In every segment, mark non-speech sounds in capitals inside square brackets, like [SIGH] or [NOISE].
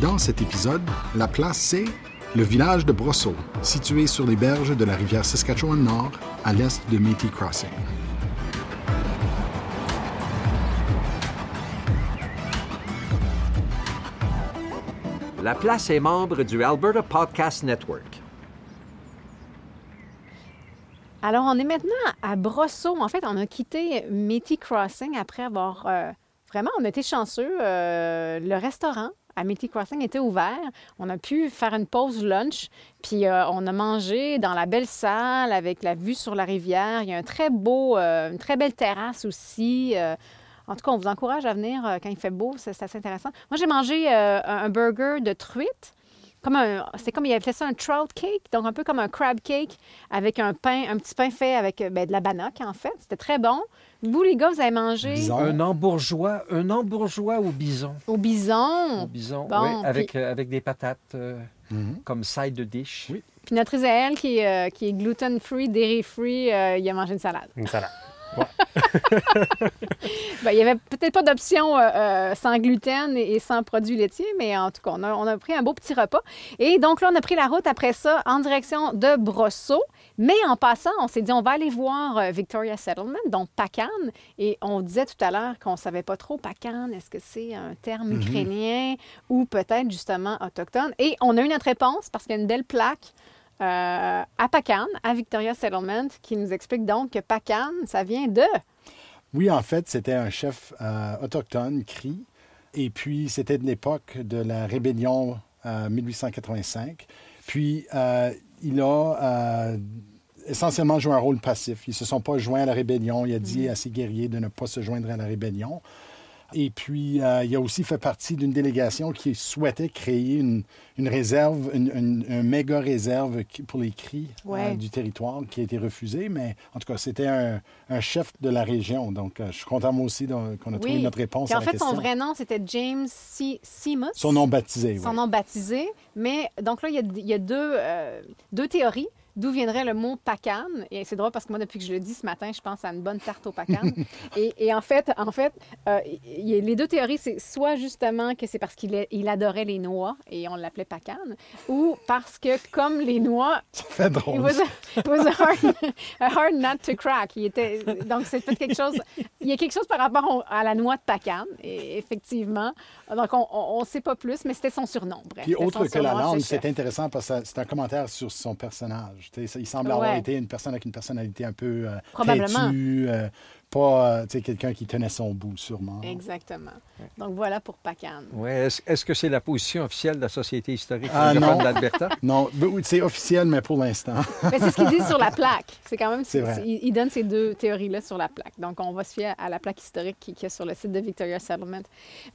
Dans cet épisode, la place c'est le village de Brosseau, situé sur les berges de la rivière Saskatchewan Nord, à l'est de Métis Crossing. La place est membre du Alberta Podcast Network. Alors, on est maintenant à Brosseau. En fait, on a quitté Métis Crossing après avoir... euh, vraiment, on a été chanceux. Euh, le restaurant à Métis Crossing était ouvert. On a pu faire une pause lunch. Puis, euh, on a mangé dans la belle salle avec la vue sur la rivière. Il y a un très beau, euh, une très belle terrasse aussi. Euh, en tout cas, on vous encourage à venir quand il fait beau. C'est assez intéressant. Moi, j'ai mangé un burger de truite. C'est comme, il appelait ça un trout cake, donc un peu comme un crab cake avec un pain, un petit pain fait avec ben, de la bannock, en fait. C'était très bon. Vous, les gars, vous avez mangé Bison. Un embourgeois, un embourgeois au bison. au Au bison. bison, Bon, oui, avec, puis- euh, avec des patates euh, Mhm. comme side de dish. Oui. Puis notre Israël, qui est, euh, qui est gluten-free, dairy-free, euh, il a mangé une salade. Une salade. [LAUGHS] Ben, il n'y avait peut-être pas d'option euh, sans gluten et, et sans produits laitiers, mais en tout cas, on a, on a pris un beau petit repas. Et donc là, on a pris la route après ça en direction de Brosseau. Mais en passant, on s'est dit, on va aller voir euh, Victoria Settlement, donc Pacan. Et on disait tout à l'heure qu'on ne savait pas trop Pacan, est-ce que c'est un terme ukrainien ou peut-être justement autochtone? Et on a eu notre réponse parce qu'il y a une belle plaque euh, à Pacan, à Victoria Settlement, qui nous explique donc que Pacan, ça vient de... Oui, en fait, c'était un chef euh, autochtone, Cri. Et puis, c'était de l'époque de la rébellion euh, 1885. Puis, euh, il a euh, essentiellement joué un rôle passif. Ils ne se sont pas joints à la rébellion. Il a dit à ses guerriers de ne pas se joindre à la rébellion. Et puis, euh, il a aussi fait partie d'une délégation qui souhaitait créer une, une réserve, une, une- un méga réserve pour les cris euh, du territoire qui a été refusé. Mais en tout cas, c'était un, un chef de la région. Donc, euh, je suis content moi aussi qu'on a trouvé Oui. notre réponse à en la fait, question. son vrai nom, c'était James C. Seamus. Son nom baptisé, oui. Son nom baptisé. Mais donc là, il y a, il y a deux, deux théories. D'où viendrait le mot pacan? Et c'est drôle parce que moi, depuis que je le dis ce matin, je pense à une bonne tarte au pacan. [LAUGHS] et, et en fait, en fait euh, y les deux théories, c'est soit justement que c'est parce qu'il il adorait les noix et on l'appelait pacan, ou parce que comme les noix, [LAUGHS] It drôle. was, a, it was a hard, [LAUGHS] a hard nut to crack. Il était, donc, c'est peut-être quelque chose. Il y a quelque chose par rapport à la noix de Pacan, et effectivement. Donc, on ne sait pas plus, mais c'était son surnom. Bref, Puis autre que la surnom langue, c'est intéressant parce que c'est un commentaire sur son personnage. Il semble avoir été une personne avec une personnalité un peu euh, Probablement. têtue, euh, pas euh, tu sais, quelqu'un qui tenait son bout, sûrement. Exactement. Donc, voilà pour Pacan. Ouais, Est-ce est-ce que c'est la position officielle de la Société historique Ah, non. d'Alberta? [LAUGHS] Non, ben oui, c'est officiel, mais pour l'instant. Mais c'est ce qu'il dit sur la plaque. [LAUGHS] C'est quand même. C'est vrai. Il, il donne ces deux théories-là sur la plaque. Donc, on va se fier à la plaque historique qui, qui est sur le site de Victoria Settlement.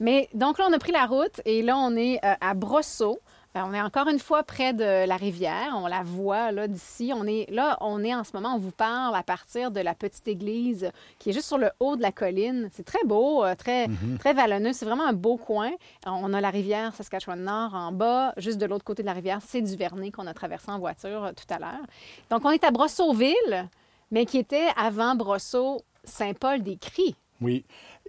Mais donc là, on a pris la route et là, on est euh, à Brosseau. Euh, on est encore une fois près de la rivière. On la voit là d'ici. On est là, on est en ce moment. On vous parle à partir de la petite église qui est juste sur le haut de la colline. C'est très beau, euh, très très vallonneux. C'est vraiment un beau coin. On a la rivière Saskatchewan-Nord en bas. Juste de l'autre côté de la rivière, c'est du Vernet qu'on a traversé en voiture euh, tout à l'heure. Donc, on est à Brosseauville, mais qui était avant Brosseau, Saint-Paul-des-Cris. Oui.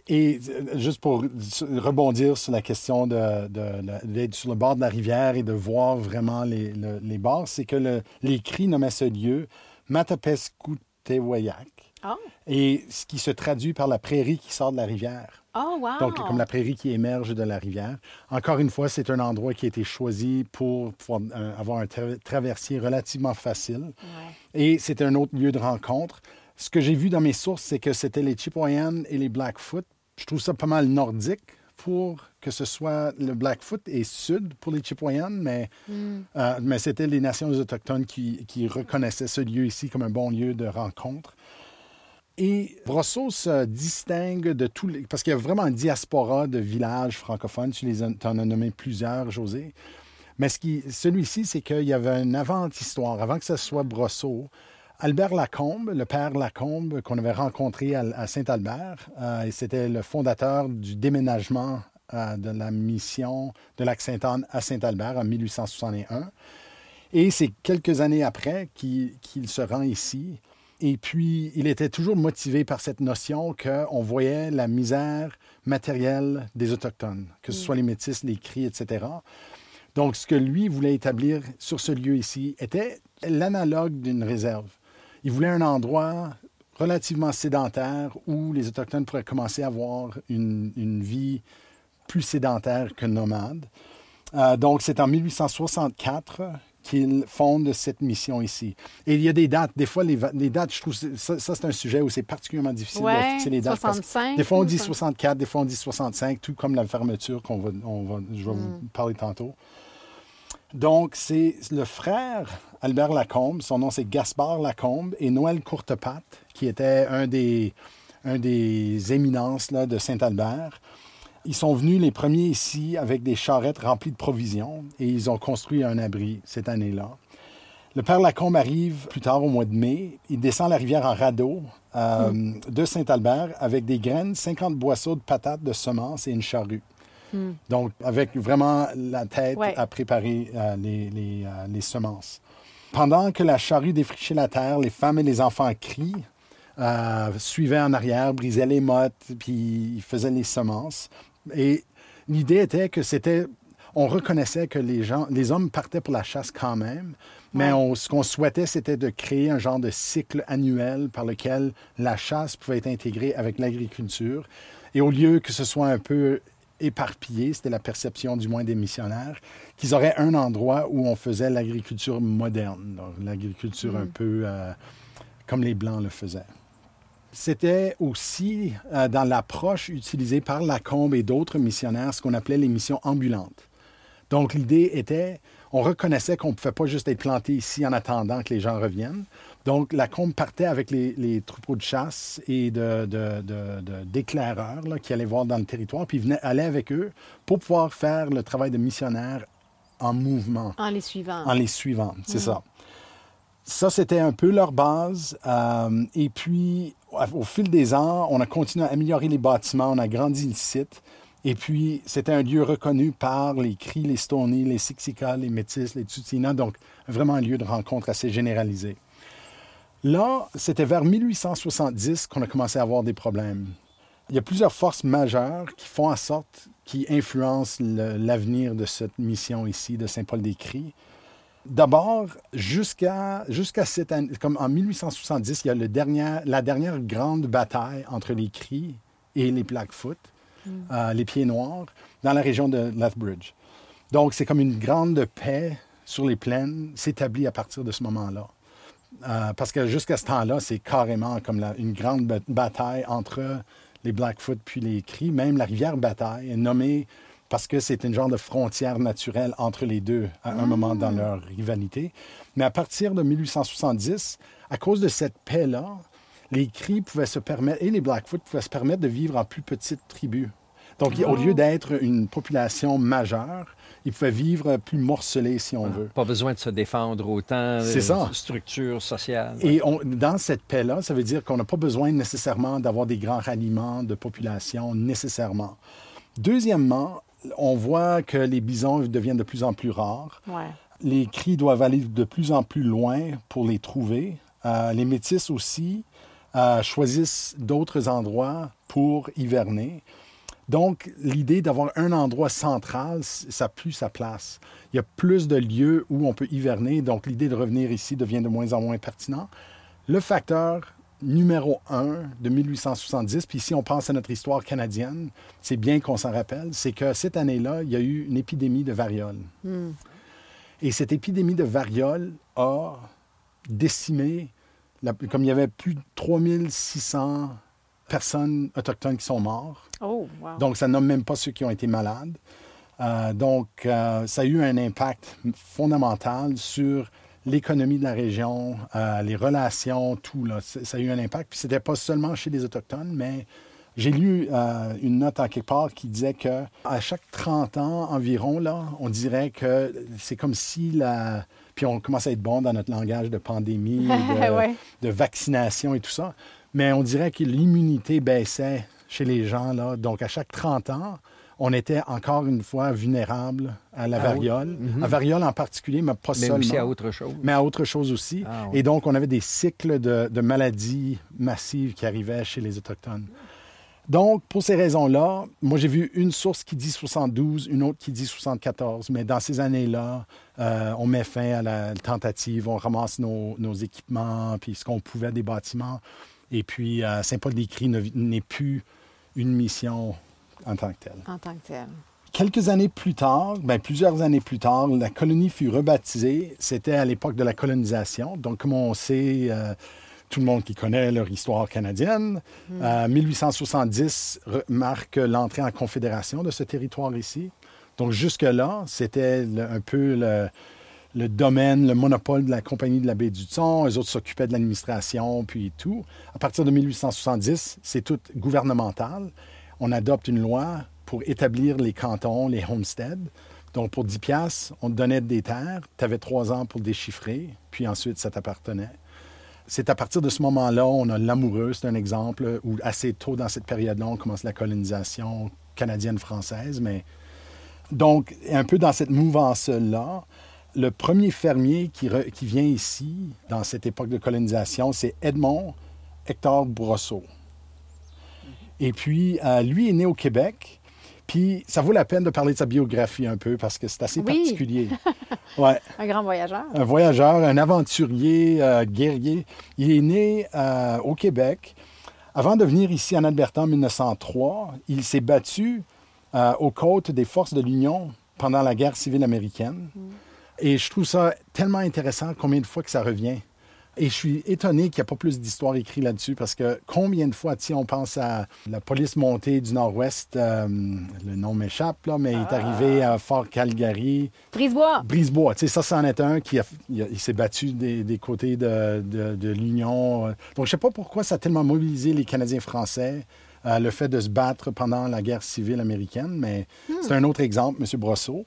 Et euh, juste pour rebondir sur la question de, de- de- d'être sur le bord de la rivière et de voir vraiment les, le- les bords, c'est que le- les cris nommaient ce lieu Matapescoutewyak. Oh, Et ce qui se traduit par la prairie qui sort de la rivière. oh wow! Donc, comme la prairie qui émerge de la rivière. Encore une fois, c'est un endroit qui a été choisi pour pouvoir euh, avoir un tra- traversier relativement facile. Ouais. Et c'est un autre lieu de rencontre. Ce que j'ai vu dans mes sources, c'est que c'était les Chippewayan et les Blackfoot. Je trouve ça pas mal nordique pour que ce soit le Blackfoot et sud pour les Chippewayan, mais, euh, mais c'était les nations autochtones qui, qui reconnaissaient ce lieu ici comme un bon lieu de rencontre. Et Brosseau se distingue de tous les... Parce qu'il y a vraiment une diaspora de villages francophones. Tu les en as nommé plusieurs, José. Mais ce qui, celui-ci, c'est qu'il y avait une avant-histoire. Avant que ce soit Brosseau, Albert Lacombe, le père Lacombe qu'on avait rencontré à, à Saint-Albert, euh, et c'était le fondateur du déménagement euh, de la mission de Lac-Sainte-Anne à Saint-Albert en 1861. Et c'est quelques années après qu'il se rend ici. Et puis, il était toujours motivé par cette notion qu'on voyait la misère matérielle des Autochtones, que ce soit les Métis, les Cris, etc. Donc, ce que lui voulait établir sur ce lieu ici était l'analogue d'une réserve. Il voulait un endroit relativement sédentaire où les Autochtones pourraient commencer à avoir une, une vie plus sédentaire que nomade. Euh, donc, c'est en 1864 qu'il fonde cette mission ici. Et il y a des dates. Des fois, les, dates, je trouve, ça, ça, c'est un sujet où c'est particulièrement difficile de fixer les dates. parce que 65, des fois, on dit ou ça- 64, des fois, on dit 65, tout comme la fermeture qu'on va, on va, je vais Mm. vous parler tantôt. Donc, c'est le frère Albert Lacombe, son nom c'est Gaspard Lacombe, et Noël Courtepatte, qui était un des, un des éminences là, de Saint-Albert. Ils sont venus les premiers ici avec des charrettes remplies de provisions et ils ont construit un abri cette année-là. Le père Lacombe arrive plus tard au mois de mai. Il descend la rivière en radeau euh, de Saint-Albert avec des graines, 50 boisseaux de patates, de semences et une charrue. Donc, avec vraiment la tête Ouais. à préparer euh, les, les, euh, les semences. Pendant que la charrue défrichait la terre, les femmes et les enfants crient, euh, suivaient en arrière, brisaient les mottes, puis ils faisaient les semences. Et l'idée était que c'était. On reconnaissait que les gens, les hommes partaient pour la chasse quand même, mais Ouais. on- ce qu'on souhaitait, c'était de créer un genre de cycle annuel par lequel la chasse pouvait être intégrée avec l'agriculture. Et au lieu que ce soit un peu éparpillé, c'était la perception du moins des missionnaires, qu'ils auraient un endroit où on faisait l'agriculture moderne, l'agriculture un peu euh, comme les Blancs le faisaient. C'était aussi euh, dans l'approche utilisée par Lacombe et d'autres missionnaires ce qu'on appelait les missions ambulantes. Donc l'idée était, on reconnaissait qu'on ne pouvait pas juste être planté ici en attendant que les gens reviennent. Donc Lacombe partait avec les, les troupeaux de chasse et de, de- de- d'éclaireurs qui allaient voir dans le territoire, puis il venait, allait avec eux pour pouvoir faire le travail de missionnaire en mouvement En les suivant. en les suivant, c'est ça. Ça, c'était un peu leur base. Euh, et puis, au fil des ans, on a continué à améliorer les bâtiments, on a grandi le site. Et puis, c'était un lieu reconnu par les Cris, les Stoney, les Siksika, les Métis, les Tsutina, donc vraiment un lieu de rencontre assez généralisé. Là, c'était vers 1870 qu'on a commencé à avoir des problèmes. Il y a plusieurs forces majeures qui font en sorte, qui influencent l'avenir de cette mission ici de Saint-Paul-des-Cris. D'abord, jusqu'à jusqu'à cette année, comme en 1870, il y a le dernier, la dernière grande bataille entre les Cris et les Blackfoot, euh, les Pieds Noirs, dans la région de Lethbridge. Donc, c'est comme une grande paix sur les plaines s'établit à partir de ce moment-là. Euh, parce que jusqu'à ce temps-là, c'est carrément comme la- une grande ba- bataille entre les Blackfoot puis les Cris. Même la rivière Bataille est nommée parce que c'est une genre de frontière naturelle entre les deux à un moment dans leur rivalité. Mais à partir de 1870, à cause de cette paix-là, les Cris pouvaient se permettre, et les Blackfoot pouvaient se permettre de vivre en plus petites tribus. Donc, au lieu d'être une population majeure, ils pouvaient vivre plus morcelés, si on veut. Pas besoin de se défendre autant. C'est euh, ça. Structure sociale. Et on- dans cette paix-là, ça veut dire qu'on n'a pas besoin nécessairement d'avoir des grands ralliements de population, nécessairement. Deuxièmement, on voit que les bisons deviennent de plus en plus rares. Ouais. Les cris doivent aller de plus en plus loin pour les trouver. Euh, les métis aussi euh, choisissent d'autres endroits pour hiverner. Donc, l'idée d'avoir un endroit central, ça a plus sa place. Il y a plus de lieux où on peut hiverner, donc l'idée de revenir ici devient de moins en moins pertinent. Le facteur numéro un de 1870, puis si on pense à notre histoire canadienne, c'est bien qu'on s'en rappelle, c'est que cette année-là, il y a eu une épidémie de variole. Et cette épidémie de variole a décimé, la- comme il y avait plus de 3600 personnes autochtones qui sont mortes. Oh, wow. Donc, ça nomme même pas ceux qui ont été malades. Euh, donc, euh, ça a eu un impact fondamental sur l'économie de la région, euh, les relations, tout. Là. Ça a eu un impact. Puis, c'était pas seulement chez les Autochtones, mais j'ai lu une note en quelque part qui disait que à chaque 30 ans environ, là, on dirait que c'est comme si la... Puis on commence à être bon dans notre langage de pandémie, [LAUGHS] de, Ouais. de vaccination et tout ça. Mais on dirait que l'immunité baissait chez les gens. Là. Donc, à chaque 30 ans, on était encore une fois vulnérable à la Ah variole, Mhm. à variole en particulier, mais pas Mais seulement. aussi à autre chose. Mais à autre chose aussi. Ah. Et donc, on avait des cycles de, de maladies massives qui arrivaient chez les Autochtones. Donc, pour ces raisons-là, moi, j'ai vu une source qui dit 72, une autre qui dit 74. Mais dans ces années-là, euh, on met fin à la tentative, on ramasse nos, nos équipements, puis ce qu'on pouvait des bâtiments. Et puis, euh, Saint-Paul-des-Cris ne- n'est plus une mission en tant que telle. En tant que tel. Quelques années plus tard, ben, plusieurs années plus tard, la colonie fut rebaptisée. C'était à l'époque de la colonisation. Donc, comme on sait, euh, tout le monde qui connaît leur histoire canadienne, euh, 1870 re- marque l'entrée en confédération de ce territoire ici. Donc, jusque-là, c'était un peu le, le domaine, le monopole de la Compagnie de la baie du Thon. Les autres s'occupaient de l'administration, puis tout. À partir de 1870, c'est tout gouvernemental. On adopte une loi pour établir les cantons, les homesteads. Donc, pour 10 piastres, on te donnait des terres. Tu avais trois ans pour déchiffrer, puis ensuite, ça t'appartenait. C'est à partir de ce moment-là, on a l'amoureux, c'est un exemple, où assez tôt dans cette période-là, on commence la colonisation canadienne-française. Mais donc, un peu dans cette mouvance-là, le premier fermier qui, re- qui vient ici, dans cette époque de colonisation, c'est Edmond Hector Brosseau. Et puis, euh, lui est né au Québec. Puis, ça vaut la peine de parler de sa biographie un peu parce que c'est assez Oui. particulier. [LAUGHS] Ouais. Un grand voyageur. Un voyageur, un aventurier, euh, guerrier. Il est né euh, au Québec. Avant de venir ici en Alberta en 1903, il s'est battu euh, aux côtes des forces de l'Union pendant la guerre civile américaine. Et je trouve ça tellement intéressant combien de fois que ça revient. Et je suis étonné qu'il n'y a pas plus d'histoires écrites là-dessus parce que combien de fois, tu sais, on pense à la police montée du Nord-Ouest, euh, le nom m'échappe, là, mais il est arrivé à Fort Calgary. Brisebois. Brisebois, tu sais, ça, c'en est un qui a- il, s'est battu des, des côtés de, de- de l'Union. Donc, je sais pas pourquoi ça a tellement mobilisé les Canadiens français, euh, le fait de se battre pendant la guerre civile américaine, mais c'est un autre exemple, M. Brosseau.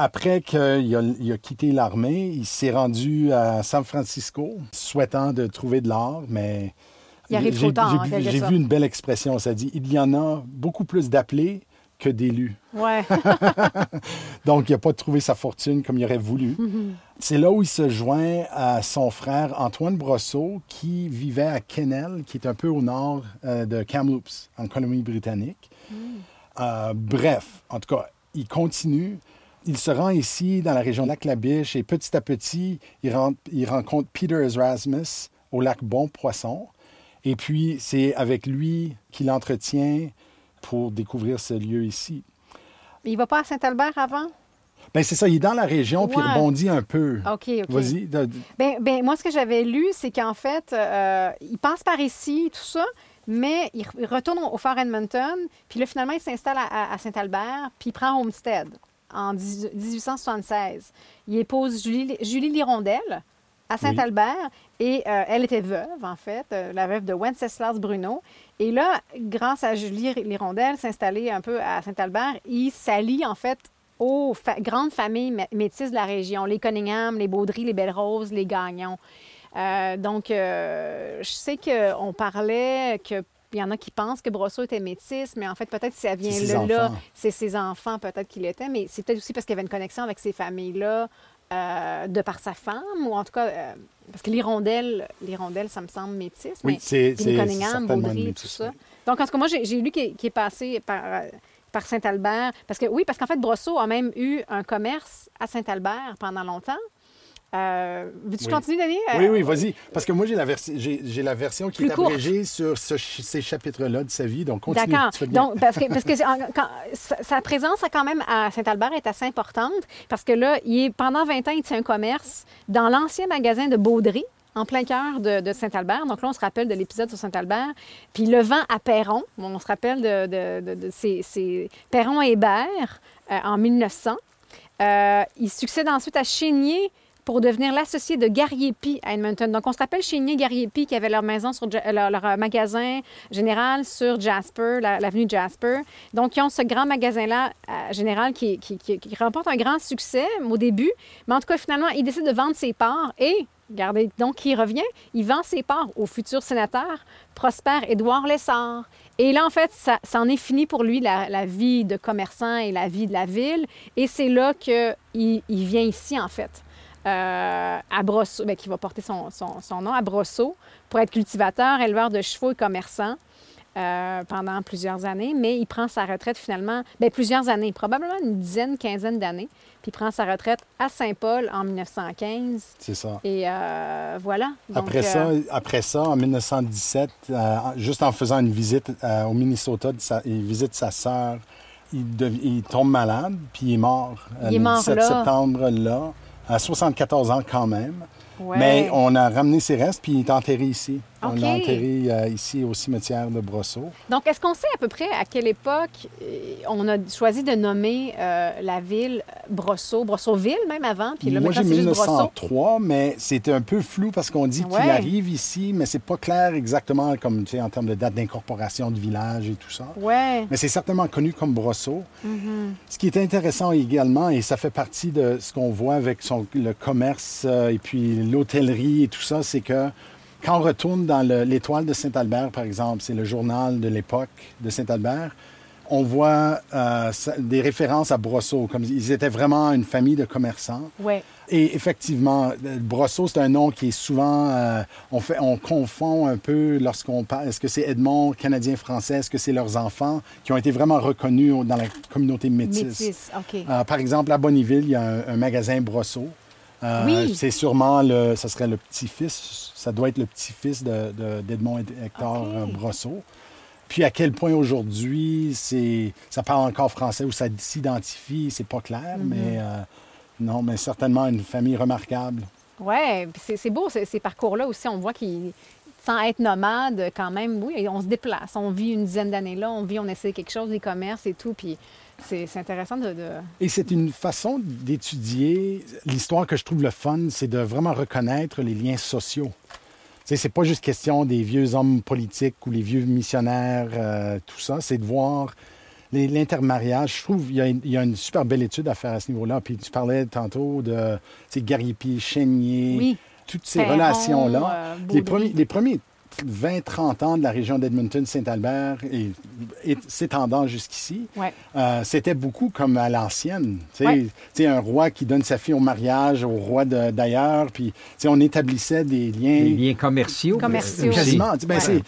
Après qu'il a, il a quitté l'armée, il s'est rendu à San Francisco, souhaitant de trouver de l'or, mais... Il arrive j'ai- trop tard, j'ai- J'ai vu une belle expression, ça dit, il y en a beaucoup plus d'appelés que d'élus. Ouais. [LAUGHS] [LAUGHS] Donc, il n'a pas trouvé sa fortune comme il aurait voulu. C'est là où il se joint à son frère Antoine Brosseau, qui vivait à Kennel, qui est un peu au nord euh, de Kamloops, en Colombie-Britannique. Euh, bref, en tout cas, il continue. Il se rend ici, dans la région de Lac-la-Biche, et petit à petit, il, ren- il rencontre Peter Erasmus au lac Bon-Poisson. Et puis, c'est avec lui qu'il entretient pour découvrir ce lieu ici. Il va pas à Saint-Albert avant? Ben c'est ça, il est dans la région, puis il rebondit un peu. OK, OK. Vas-y. de- Ben, moi, ce que j'avais lu, c'est qu'en fait, euh, il passe par ici, tout ça, mais il, re- il retourne au Fort Edmonton, puis là, finalement, il s'installe à, à- à Saint-Albert, puis il prend Homestead en 18- 1876. Il épouse Julie, Julie Lirondelle à Saint-Albert, et euh, elle était veuve, en fait, euh, la veuve de Wenceslas Bruno. Et là, grâce à Julie Lirondelle, s'installer un peu à Saint-Albert, il s'allie, en fait, aux fa- grandes familles mé- métisses de la région, les Cunningham, les Baudry, les Belle-Rose, les Gagnon. Euh, donc, je sais qu'on parlait que. Il y en a qui pensent que Brosseau était métisse, mais en fait, peut-être que ça vient ses là, c'est ses enfants, peut-être qu'il était, mais c'est peut-être aussi parce qu'il y avait une connexion avec ces familles-là, euh, de par sa femme, ou en tout cas, euh, parce que l'hirondelle, l'hirondelle, ça me semble métisse, Oui, mais c'est- Cunningham, Baudry, tout ça. Donc, en tout cas, moi, j'ai lu qu'il qu'il est passé par, euh, par Saint-Albert. Parce que, oui, parce qu'en fait, Brosseau a même eu un commerce à Saint-Albert pendant longtemps. Euh, Veux-tu Oui. continuer, Denis? Euh, Oui, oui, vas-y. Parce que moi, j'ai la, j'ai, version qui Plus est courte. abrégée sur ce ces chapitres-là de sa vie. Donc, continue. D'accord. Donc, parce que, parce que c'est- en- quand- sa, présence quand même à Saint-Albert est assez importante parce que là, il est, pendant 20 ans, il tient un commerce dans l'ancien magasin de Baudry, en plein cœur de, de Saint-Albert. Donc là, on se rappelle de l'épisode sur Saint-Albert. Puis le vent à Perron, on se rappelle de, de, de- ces Perron et Hébert euh, en 1900. Euh, il succède ensuite à Chénier, pour devenir l'associé de Gariepi à Edmonton. Donc, on se rappelle Chénier Gariepi qui avait leur maison sur leur, euh, magasin général sur Jasper, la- l'avenue Jasper. Donc, ils ont ce grand magasin-là euh, général qui, remporte un grand succès au début. Mais en tout cas, finalement, il décide de vendre ses parts et, regardez, donc, il revient, il vend ses parts au futur sénateur Prosper Édouard Lessard. Et là, en fait, ça, en est fini pour lui, la, la vie de commerçant et la vie de la ville. Et c'est là qu'il il vient ici, en fait, euh, à Brosseau, bien, qui va porter son, son- son nom, à Brosseau, pour être cultivateur, éleveur de chevaux et commerçant euh, pendant plusieurs années. Mais il prend sa retraite finalement, bien, plusieurs années, probablement une dizaine, quinzaine d'années. Puis il prend sa retraite à Saint-Paul en 1915. C'est ça. Et euh, voilà. Donc, Après, ça, après ça, en 1917, euh, juste en faisant une visite au Minnesota, il visite sa sœur, il, tombe malade, puis il est mort Il est le mort 17 là. septembre là, à 74 ans quand même. ouais. Mais on a ramené ses restes, puis il est enterré ici. On l'a enterré euh, ici au cimetière de Brosseau. Donc, est-ce qu'on sait à peu près à quelle époque euh, on a choisi de nommer euh, la ville Brosseau, Brosseauville même avant, puis là Moi, j'ai maintenant c'est juste Brosseau? 1903, mais c'était un peu flou parce qu'on dit Ouais. qu'il arrive ici, mais c'est pas clair exactement comme, tu sais, en termes de date d'incorporation du village et tout ça. Ouais. Mais c'est certainement connu comme Brosseau. Mm-hmm. Ce qui est intéressant également, et ça fait partie de ce qu'on voit avec son- le commerce euh, et puis l'hôtellerie et tout ça, c'est que quand on retourne dans le- l'étoile de Saint-Albert, par exemple, c'est le journal de l'époque de Saint-Albert, on voit euh, des références à Brosseau, comme ils étaient vraiment une famille de commerçants. Ouais. Et effectivement, euh, Brosseau, c'est un nom qui est souvent. euh, on, fait, on confond un peu lorsqu'on parle. Est-ce que c'est Edmond, Canadien-Français? Est-ce que c'est leurs enfants qui ont été vraiment reconnus dans la communauté métisse? Métis, OK. Euh, par exemple, à Bonneville, il y a un, un magasin Brosseau. Euh, Oui. C'est sûrement le. Ça serait le petit-fils. Ça doit être le petit-fils de- de- d'Edmond et Hector OK. euh, Brosseau. Puis à quel point aujourd'hui, c'est, ça parle encore français ou ça s'identifie, c'est pas clair, Mm-hmm. mais euh, non, mais certainement une famille remarquable. Puis c'est beau, ces, ces parcours-là aussi. On voit qu'ils, sans être nomades, quand même, oui, on se déplace. On vit une dizaine d'années là, on vit, on essaie quelque chose, des commerces et tout. Puis c'est intéressant de. de- Et c'est une façon d'étudier l'histoire que je trouve le fun, c'est de vraiment reconnaître les liens sociaux. Tu sais, c'est pas juste question des vieux hommes politiques ou les vieux missionnaires, euh, tout ça, c'est de voir l'intermariage. Je trouve qu'il y, a une- il y a une super belle étude à faire à ce niveau-là. Puis tu parlais tantôt de tu sais, Garipi, Chénier, Oui. toutes ces relations-là. euh, les, premiers, les premiers 20-30 ans de la région d'Edmonton-Saint-Albert et, et s'étendant jusqu'ici, Ouais. euh, c'était beaucoup comme à l'ancienne. Ouais. un roi qui donne sa fille au mariage au roi de- d'ailleurs, puis on établissait des liens. Commerciaux. Quasiment. ben, Ouais.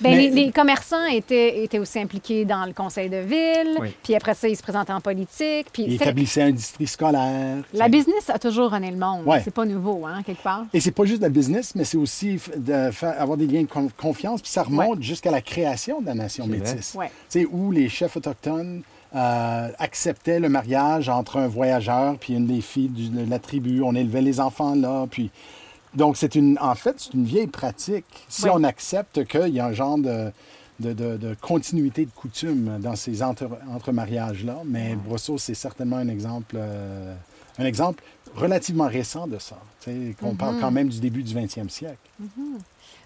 Ben, Mais- les, les commerçants étaient, étaient aussi impliqués dans le conseil de ville, Oui. puis après ça, ils se présentaient en politique. Puis il c'est- établissait un district scolaire. la business a toujours runné le monde. Ouais. C'est pas nouveau, hein, quelque part. Et c'est pas juste la business, mais c'est aussi de faire, avoir des liens de con- confiance. Puis ça remonte jusqu'à la création de la nation métisse. Ouais. Tu sais, où les chefs autochtones euh, acceptaient le mariage entre un voyageur puis une des filles du- de la tribu. On élevait les enfants là. Puis... Donc, c'est une, en fait, c'est une vieille pratique. Si Ouais. on accepte qu'il y a un genre de, de, de- de continuité de coutume dans ces entre, mariages-là, mais Brosseau, c'est certainement un exemple, euh, un exemple relativement récent de ça. Tu sais, qu'on parle quand même du début du 20e siècle.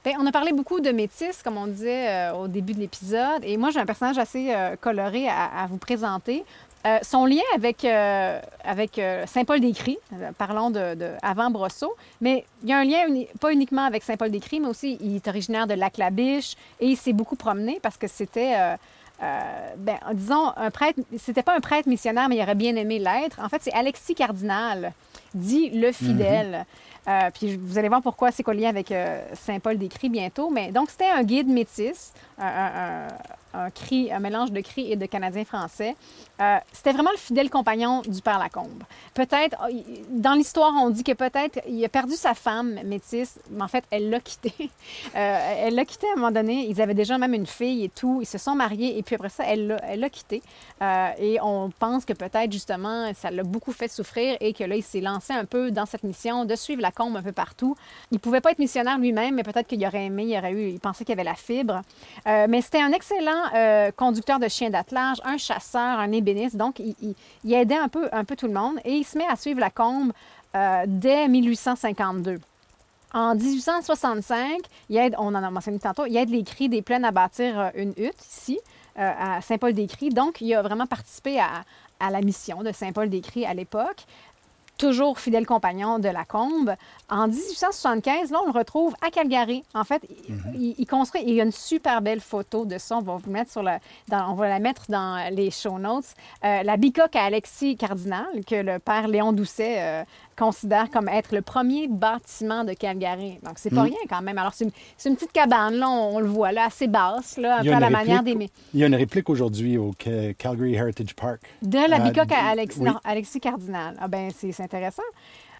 Bien, on a parlé beaucoup de métis, comme on disait euh, au début de l'épisode. Et moi, j'ai un personnage assez euh, coloré à, vous présenter. Euh, son lien avec, Saint-Paul-des-Cris, parlons de, avant Brosseau, mais il y a un lien pas uniquement avec Saint-Paul-des-Cris, mais aussi il est originaire de Lac-la-Biche et il s'est beaucoup promené parce que c'était, ben, disons, un prêtre, c'était pas un prêtre missionnaire, mais il aurait bien aimé l'être. En fait, c'est Alexis Cardinal, dit le fidèle. Euh, puis vous allez voir pourquoi c'est collé avec euh, Saint-Paul-des-Cris bientôt. Mais donc, c'était un guide métis, un- cri, un mélange de cri et de canadien français. Euh, c'était vraiment le fidèle compagnon du père Lacombe. Peut-être, euh, dans l'histoire, on dit que peut-être il a perdu sa femme métisse, mais en fait, elle l'a quitté. [LAUGHS] Euh, elle l'a quitté à un moment donné. Ils avaient déjà même une fille et tout. Ils se sont mariés et puis après ça, elle l'a quitté. Euh, et on pense que peut-être justement, ça l'a beaucoup fait souffrir et que là, il s'est lancé un peu dans cette mission de suivre la combe un peu partout. Il pouvait pas être missionnaire lui-même, mais peut-être qu'il aurait aimé, il aurait eu, il pensait qu'il avait la fibre. Mais c'était un excellent euh, conducteur de chiens d'attelage, un chasseur, un ébéniste. Donc, il aidait un peu, un peu tout le monde et il se met à suivre la combe euh, dès 1852. En 1865, il aide, on en a mentionné tantôt, il aide les cris des plaines à bâtir euh, une hutte ici, euh, à Saint-Paul-des-Cris. Donc, il a vraiment participé à, à la mission de Saint-Paul-des-Cris à l'époque toujours fidèle compagnon de la Combe. En 1875, là, on le retrouve à Calgary. En fait, il, il construit, il y a une super belle photo de ça. On va vous mettre sur le, dans- on va la mettre dans les show notes. Euh, la bicoque à Alexis Cardinal, que le père Léon Doucet euh, considère comme être le premier bâtiment de Calgary. Donc, c'est pas rien quand même. Alors, c'est une, petite cabane, là, on, on le voit, là, assez basse, là, un peu à la manière des... Il y a une réplique aujourd'hui au Ca- Calgary Heritage Park. De la Euh, bicoque à d- Alexis, oui. non, Alexis Cardinal. Ah ben c'est intéressant.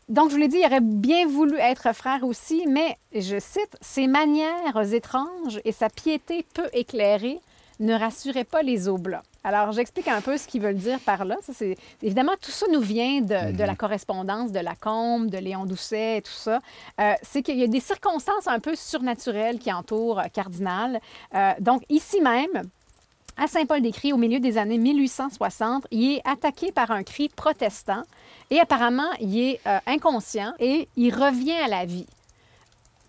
Donc, je vous l'ai dit, il aurait bien voulu être frère aussi, mais, je cite, ses manières étranges et sa piété peu éclairée ne rassuraient pas les Oblats. Alors, j'explique un peu ce qu'ils veulent dire par là. Ça, c'est, évidemment, tout ça nous vient de, de la correspondance de Lacombe, de Léon Doucet et tout ça. Euh, c'est qu'il y a des circonstances un peu surnaturelles qui entourent euh, Cardinal. Euh, donc, ici même, à Saint-Paul-des-Cris, au milieu des années 1860, il est attaqué par un cri protestant et apparemment, il est euh, inconscient et il revient à la vie.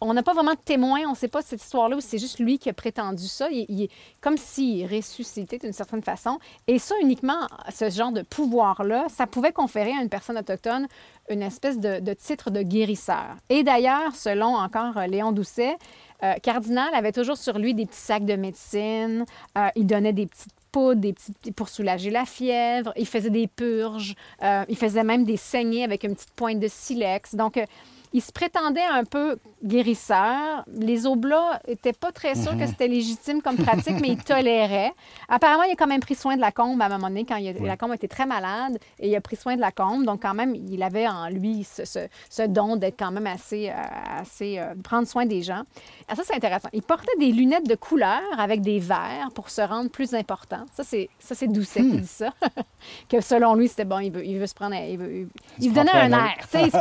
On n'a pas vraiment de témoin, on ne sait pas cette histoire-là où c'est juste lui qui a prétendu ça. Il, est comme s'il ressuscitait d'une certaine façon. Et ça, uniquement, ce genre de pouvoir-là, ça pouvait conférer à une personne autochtone une espèce de, titre de guérisseur. Et d'ailleurs, selon encore euh, Léon Doucet, euh, Cardinal avait toujours sur lui des petits sacs de médecine. Euh, il donnait des petites poudres des petites, pour soulager la fièvre. Il faisait des purges. Il faisait même des saignées avec une petite pointe de silex. Donc, euh, il se prétendait un peu guérisseur. Les Oblats n'étaient pas très sûrs que c'était légitime comme pratique, mais ils toléraient. Apparemment, il a quand même pris soin de la combe à un moment donné, quand il a- la combe était très malade, et il a pris soin de la combe. Donc, quand même, il avait en lui ce, ce- ce don d'être quand même assez... euh, assez euh, prendre soin des gens. Ah, ça, c'est intéressant. Il portait des lunettes de couleur avec des verres pour se rendre plus important. Ça, c'est, ça, c'est Doucet qui dit ça. [LAUGHS] que selon lui, c'était bon, il veut, il veut se prendre... Il, veut, il, il se donnait un air. Tu sais, il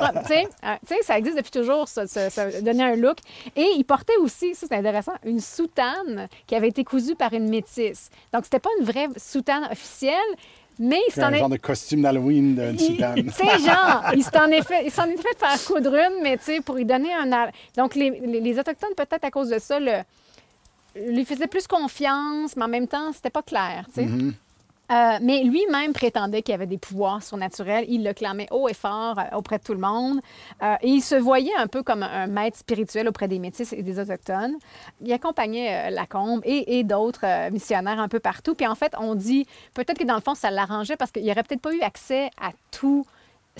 [LAUGHS] ça existe depuis toujours, ça, ça- ça donner un look. Et il portait aussi, ça c'est intéressant, une soutane qui avait été cousue par une métisse. Donc, c'était pas une vraie soutane officielle, mais il C'est s'en un est... genre de costume d'Halloween Il- soutane. [LAUGHS] Tu sais, genre, il s'en est fait, il s'en est fait faire coudre une, mais tu sais, pour lui donner un... Donc, les, les- les Autochtones, peut-être à cause de ça, le, lui faisaient plus confiance, mais en même temps, c'était pas clair, tu sais. Mm-hmm. Euh, mais lui-même prétendait qu'il avait des pouvoirs surnaturels. Il le clamait haut et fort euh, auprès de tout le monde. Euh, et il se voyait un peu comme un maître spirituel auprès des Métis et des Autochtones. Il accompagnait euh, Lacombe et, et d'autres missionnaires un peu partout. Puis en fait, on dit peut-être que dans le fond, ça l'arrangeait parce qu'il n'aurait peut-être pas eu accès à tout.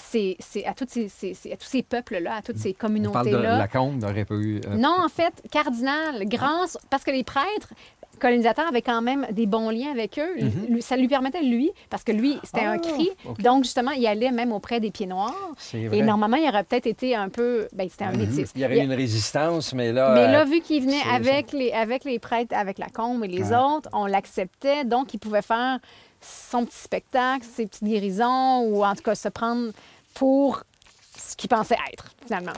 Ces, ces- à, toutes ces, ces- ces- à tous ces peuples-là, à toutes ces On parle de communautés-là. Lacombe, n'aurait pas eu. euh, Non, en fait, cardinal, grand, parce que les prêtres colonisateurs avaient quand même des bons liens avec eux. Lui- Ça lui permettait, lui, parce que lui, c'était un Ah, cri. Donc, justement, il allait même auprès des pieds noirs. Et normalement, il aurait peut-être été un peu. Ben, c'était un métis. Il y aurait eu une résistance, mais là. Mais là, euh, vu qu'il venait avec les, avec les prêtres, avec la combe et les Ouais. autres, on l'acceptait. Donc, il pouvait faire son petit spectacle, ses petites guérisons, ou en tout cas se prendre pour ce qu'il pensait être, finalement.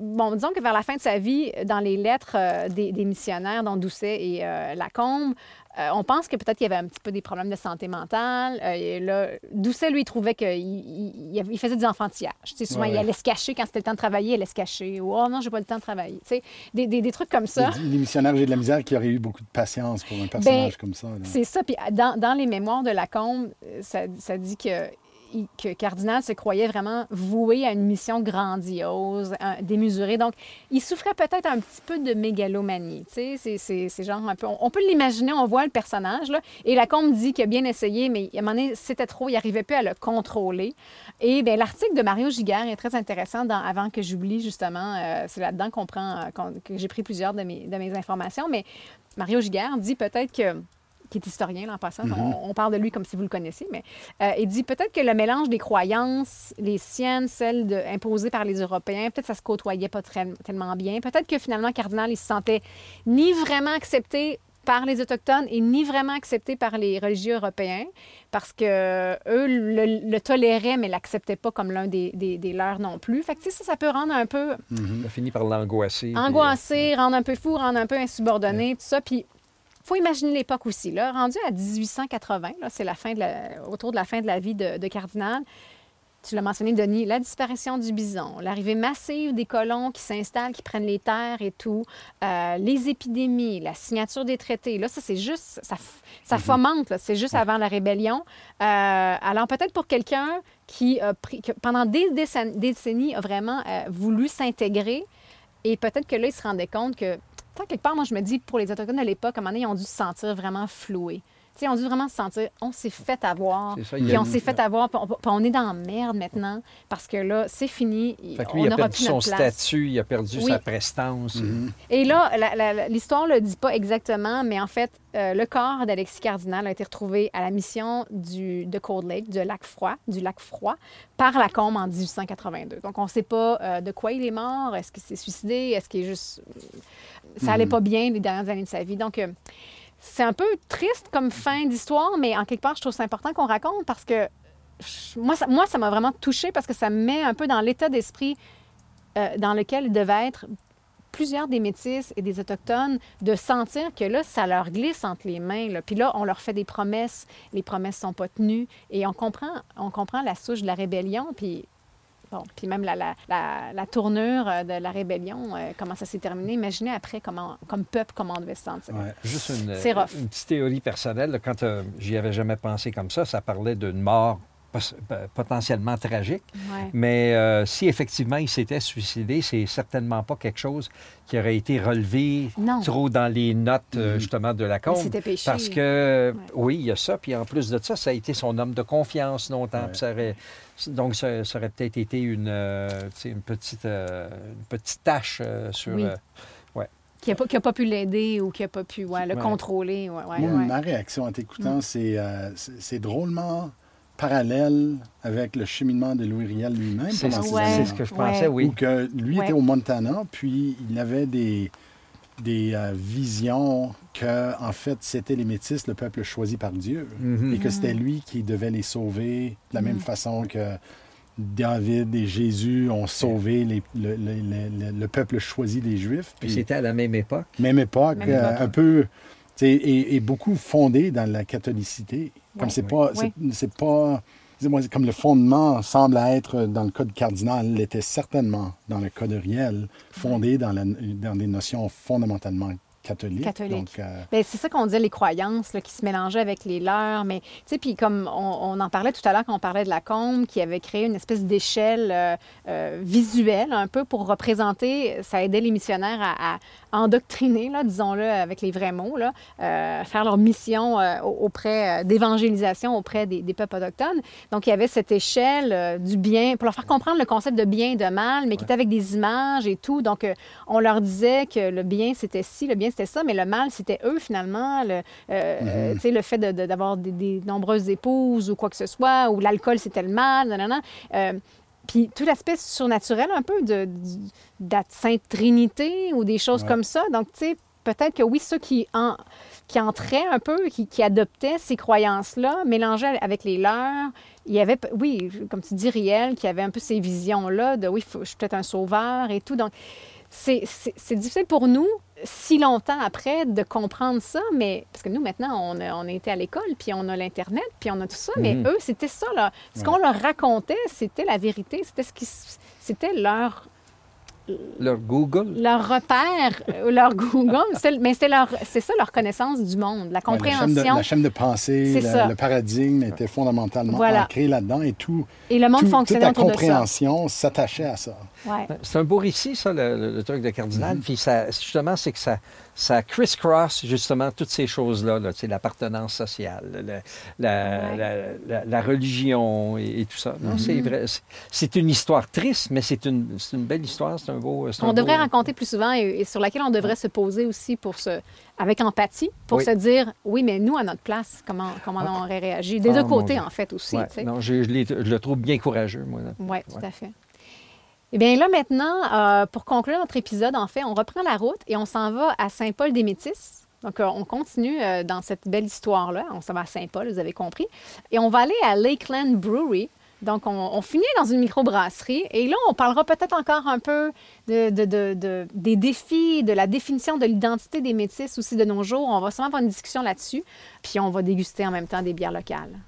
Bon, disons que vers la fin de sa vie, dans les lettres euh, des, des missionnaires, dont Doucet et euh, Lacombe, euh, on pense que peut-être qu'il y avait un petit peu des problèmes de santé mentale. Euh, et là, Doucet, lui, trouvait qu'il il, il faisait des enfantillages. Souvent, Ouais, il allait se cacher quand c'était le temps de travailler, il allait se cacher. Ou, oh non, j'ai pas le temps de travailler. Des, des- des trucs comme ça. Les, missionnaires, j'ai de la misère qui auraient eu beaucoup de patience pour un personnage comme ça. Ben, C'est ça. Puis dans, dans les mémoires de Lacombe, euh, ça, ça dit que, que Cardinal se croyait vraiment voué à une mission grandiose, démesurée. Donc, il souffrait peut-être un petit peu de mégalomanie. C'est- genre un peu... On, peut l'imaginer, on voit le personnage, là. Et Lacombe dit qu'il a bien essayé, mais à un moment donné, c'était trop, il n'arrivait plus à le contrôler. Et bien, l'article de Mario Giguère est très intéressant dans, avant que j'oublie, justement. euh, c'est là-dedans qu'on prend, euh, que j'ai pris plusieurs de mes, de mes informations. Mais Mario Giguère dit peut-être que qui est historien là, en passant, on, on parle de lui comme si vous le connaissiez, mais euh, il dit peut-être que le mélange des croyances, les siennes, celles de, imposées par les Européens, peut-être ça se côtoyait pas très- tellement bien. Peut-être que finalement, Cardinal, il se sentait ni vraiment accepté par les Autochtones et ni vraiment accepté par les religieux européens parce que eux le, le toléraient mais l'acceptaient pas comme l'un des, des- des leurs non plus. Fait que tu sais, ça, ça peut rendre un peu Il a fini par l'angoisser. puis, angoissé, rendre un peu fou, rendre un peu insubordonné, tout ça. Puis, faut imaginer l'époque aussi. Là, rendu à 1880, là, c'est la fin de la- autour de la fin de la vie de, de Cardinal, tu l'as mentionné, Denis, la disparition du bison, l'arrivée massive des colons qui s'installent, qui prennent les terres et tout, euh, les épidémies, la signature des traités. Là, ça, c'est juste, ça, ça fomente, là, c'est juste avant la rébellion. Euh, alors, peut-être pour quelqu'un qui, a pris, pendant des décennies, décennies a vraiment euh, voulu s'intégrer, et peut-être que là, il se rendait compte que, tant quelque part, moi, je me dis, pour les Autochtones de l'époque, à un moment donné, ils ont dû se sentir vraiment floués. On a dû vraiment se sentir, on s'est fait avoir, ça, puis on s'est fait avoir, puis on, puis on est dans la merde maintenant, parce que là, c'est fini, Fait que on lui, il a perdu son place. statut, il a perdu Oui. sa prestance. Et là, l'histoire ne le dit pas exactement, mais en fait, euh, le corps d'Alexis Cardinal a été retrouvé à la mission du, de Cold Lake, du lac froid, du lac froid, par la Combe en 1882. Donc, on ne sait pas euh, de quoi il est mort. Est-ce qu'il s'est suicidé? Est-ce qu'il est juste... Ça allait pas bien les dernières années de sa vie. Donc, euh, c'est un peu triste comme fin d'histoire, mais en quelque part, je trouve c'est important qu'on raconte parce que moi, ça moi, ça m'a vraiment touchée parce que ça me met un peu dans l'état d'esprit euh, dans lequel devaient être plusieurs des Métis et des Autochtones de sentir que là, ça leur glisse entre les mains. Puis là, on leur fait des promesses, les promesses sont pas tenues et on comprend, on comprend la souche de la rébellion. Puis Bon, puis même la, la, la, la tournure euh, de la rébellion, euh, comment ça s'est terminé? Imaginez après, comment, comme peuple, comment on devait se sentir. Ouais. Juste une, petite théorie personnelle. Quand euh, j'y avais jamais pensé comme ça, ça parlait d'une mort potentiellement tragique. Ouais. Mais euh, si effectivement il s'était suicidé, c'est certainement pas quelque chose qui aurait été relevé Non. trop dans les notes euh, justement de la combe. c'était péché. Parce que, Ouais. oui, il y a ça. Puis en plus de ça, ça a été son homme de confiance longtemps. Ouais. Puis ça aurait- donc, ça, ça aurait peut-être été une, euh, une, petite, euh, une petite tâche euh, sur. Oui. euh, Qui n'a pas, qui a pas pu l'aider ou qui n'a pas pu ouais, le Ouais. contrôler. Ouais, ouais, Moi, ouais. ma réaction en t'écoutant, c'est, euh, c'est c'est drôlement parallèle avec le cheminement de Louis Riel lui-même c'est pendant ces Ouais. ce que je pensais, Ouais. oui. Où que lui Ouais. était au Montana, puis il avait des, des euh, visions que, en fait, c'était les Métis, le peuple choisi par Dieu, Mhm. et que c'était lui qui devait les sauver de la même façon que David et Jésus ont sauvé les- le, le- le- le- le peuple choisi des Juifs. Puis c'était à la même époque. même époque, Même euh, époque. un peu, tu sais, et, et beaucoup fondé dans la catholicité. Comme Ouais. c'est pas, Oui. c'est- c'est pas, dis-moi, comme le fondement semble être dans le code cardinal, l'était certainement dans le code riel, fondé dans, la- dans des notions fondamentalement catholiques. Catholiques. Donc, euh, Ben, c'est ça qu'on disait, les croyances là, qui se mélangeaient avec les leurs. Mais, tu sais, puis comme on, on en parlait tout à l'heure quand on parlait de la combe, qui avait créé une espèce d'échelle euh, euh, visuelle un peu pour représenter, ça aidait les missionnaires à, à endoctriner, disons-le avec les vrais mots, là, faire leur mission au- auprès d'évangélisation auprès des, des peuples autochtones. Donc, il y avait cette échelle du bien, pour leur faire comprendre le concept de bien et de mal, mais qui était avec des images et tout. Donc, on leur disait que le bien, c'était ci, le bien, c'était ça, mais le mal, c'était eux, finalement. Le, euh, sais, le fait de- de- d'avoir des, des nombreuses épouses ou quoi que ce soit, ou l'alcool, c'était le mal, nanana. Euh, puis tout l'aspect surnaturel un peu de, de la Sainte Trinité ou des choses Ouais. comme ça. Donc, tu sais, peut-être que oui, ceux qui, en, qui entraient un peu, qui, qui adoptaient ces croyances-là, mélangées avec les leurs, il y avait, oui, comme tu dis, Riel, qui avait un peu ces visions-là de, oui, faut- je suis peut-être un sauveur et tout. Donc, c'est difficile pour nous, si longtemps après, de comprendre ça, mais parce que nous, maintenant, on a, on été à l'école, puis on a l'Internet, puis on a tout ça, mais Mhm. eux, c'était ça. Là. Ce Ouais. qu'on leur racontait, c'était la vérité, c'était ce qui, c'était leur, Leur Google. leur repère, euh, leur Google, [LAUGHS] mais c'était leur, c'est ça leur connaissance du monde, la ouais, la, chaîne de, compréhension. la chaîne de pensée, C'est la- le paradigme était fondamentalement Voilà. ancré là-dedans et tout, et le monde tout- toute fonctionnait la de ça. compréhension s'attachait à ça. Ouais. C'est un beau récit, ça, le, truc de Cardinal. Puis ça, justement, c'est que ça, ça criss-cross, justement, toutes ces choses-là, là, l'appartenance sociale, le- la, Ouais. la, la- la religion et, et tout ça. Non, c'est vrai. C'est- une histoire triste, mais c'est une, belle histoire. C'est un beau. un On devrait beau- raconter plus souvent et, et sur laquelle on devrait se poser aussi pour se, avec empathie, pour Oui. se dire, oui, mais nous, à notre place, comment, comment Ah. on aurait réagi? Des Ah, deux mon côtés, en fait, aussi. Ouais, non, je, je l'ai- je le trouve bien courageux, moi. Oui, tout Ouais. à fait. Eh bien là, maintenant, euh, pour conclure notre épisode, en fait, on reprend la route et on s'en va à Saint-Paul-des-Métis. Donc, euh, on continue euh, dans cette belle histoire-là. On s'en va à Saint-Paul, vous avez compris. Et on va aller à Lakeland Brewery. Donc, on, finit dans une microbrasserie. Et là, on parlera peut-être encore un peu de, de- de- de- des défis, de la définition de l'identité des métis aussi de nos jours. On va sûrement avoir une discussion là-dessus. Puis, on va déguster en même temps des bières locales.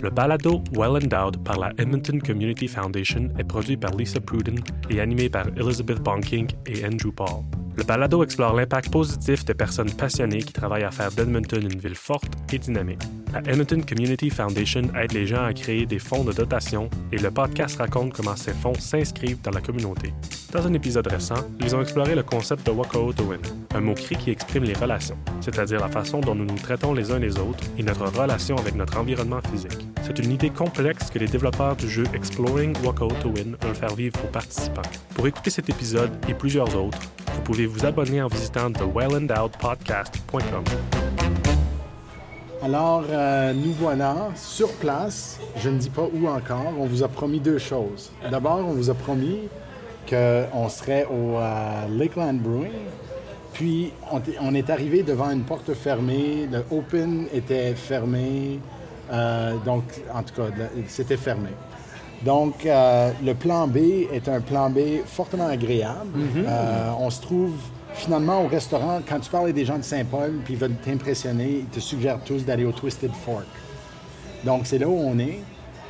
Le balado Well Endowed par la Edmonton Community Foundation est produit par Lisa Pruden et animé par Elizabeth Bonking et Andrew Paul. Le balado explore l'impact positif des personnes passionnées qui travaillent à faire d'Edmonton une ville forte et dynamique. La Edmonton Community Foundation aide les gens à créer des fonds de dotation et le podcast raconte comment ces fonds s'inscrivent dans la communauté. Dans un épisode récent, ils ont exploré le concept de Wakaotowin, un mot-cri qui exprime les relations, c'est-à-dire la façon dont nous nous traitons les uns les autres et notre relation avec notre environnement physique. C'est une idée complexe que les développeurs du jeu Exploring Wakaotowin veulent faire vivre aux participants. Pour écouter cet épisode et plusieurs autres, vous pouvez vous abonner en visitant thewellendowedpodcast.com. Alors, euh, nous voilà sur place. Je ne dis pas où encore. On vous a promis deux choses. D'abord, on vous a promis qu'on serait au euh, Lakeland Brewing. Puis, on, est arrivé devant une porte fermée. Le Open était fermé. Euh, donc, en tout cas, c'était fermé. Donc, euh, le plan B est un plan B fortement agréable. Euh, on se trouve finalement au restaurant. Quand tu parles avec des gens de Saint-Paul, puis ils veulent t'impressionner, ils te suggèrent tous d'aller au Twisted Fork. Donc, c'est là où on est.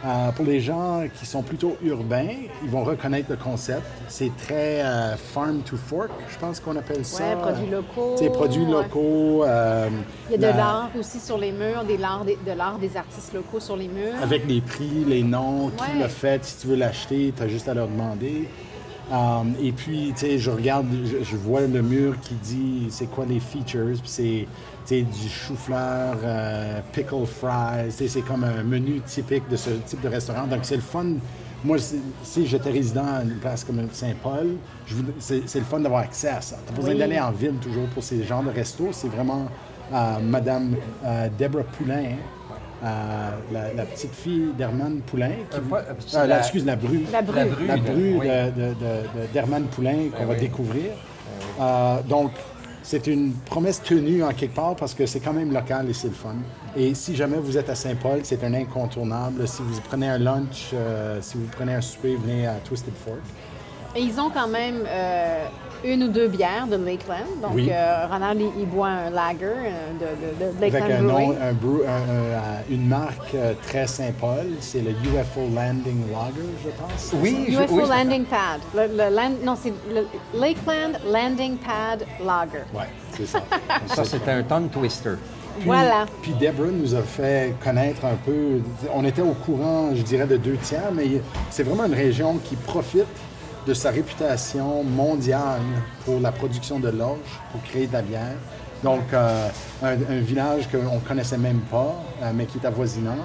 Euh, pour les gens qui sont plutôt urbains, ils vont reconnaître le concept. C'est très euh, farm to fork, je pense qu'on appelle ça. Ouais, produits locaux. C'est produits ouais. locaux. euh, Il y a de la- l'art aussi sur les murs, des l'art des- de l'art des artistes locaux sur les murs. Avec les prix, les noms, qui l'a fait, si tu veux l'acheter, tu as juste à leur demander. Um, et puis, tu sais, je regarde, je, je vois le mur qui dit c'est quoi les features, puis c'est tu sais, du chou-fleur, euh, pickle fries, tu sais, c'est comme un menu typique de ce type de restaurant. Donc, c'est le fun. Moi, si- j'étais résident à une place comme Saint-Paul, c'est le fun d'avoir accès à ça. Tu pas besoin Oui. d'aller en ville toujours pour ces genres de restos. C'est vraiment euh, Madame euh, Deborah Poulain, hein, euh, la, la petite fille d'Herman Poulain. Qui, Euh, pas- euh, Ah, la- excuse, la bru. La bru. La bru. La de- bru oui. de- de- de- de- d'Herman Poulain qu'on va oui. découvrir. Euh, donc, c'est une promesse tenue en quelque part parce que c'est quand même local et c'est le fun. Et si jamais vous êtes à Saint-Paul, c'est un incontournable. Si vous prenez un lunch, euh, si vous prenez un souper, venez à Twisted Fork. Et ils ont quand même euh, une ou deux bières de Lakeland. Donc, Oui. euh, Ronald, il, il boit un lager euh, de, de- de Avec Lakeland un nom, Brewing. un brew- un- un- une marque euh, très Saint-Paul, c'est le UFO Landing Lager, je pense. Oui, je- UFO oui, je- Landing Pad. Le, le land- non, c'est le Lakeland Landing Pad Lager. ça? Ouais, c'est ça. [LAUGHS] Ça, c'est un tongue twister. Puis- Voilà. Puis Deborah nous a fait connaître un peu. On était au courant, je dirais, de deux tiers, mais c'est vraiment une région qui profite de sa réputation mondiale pour la production de l'orge, pour créer de la bière. Donc, euh, un, un village qu'on ne connaissait même pas, euh, mais qui est avoisinant,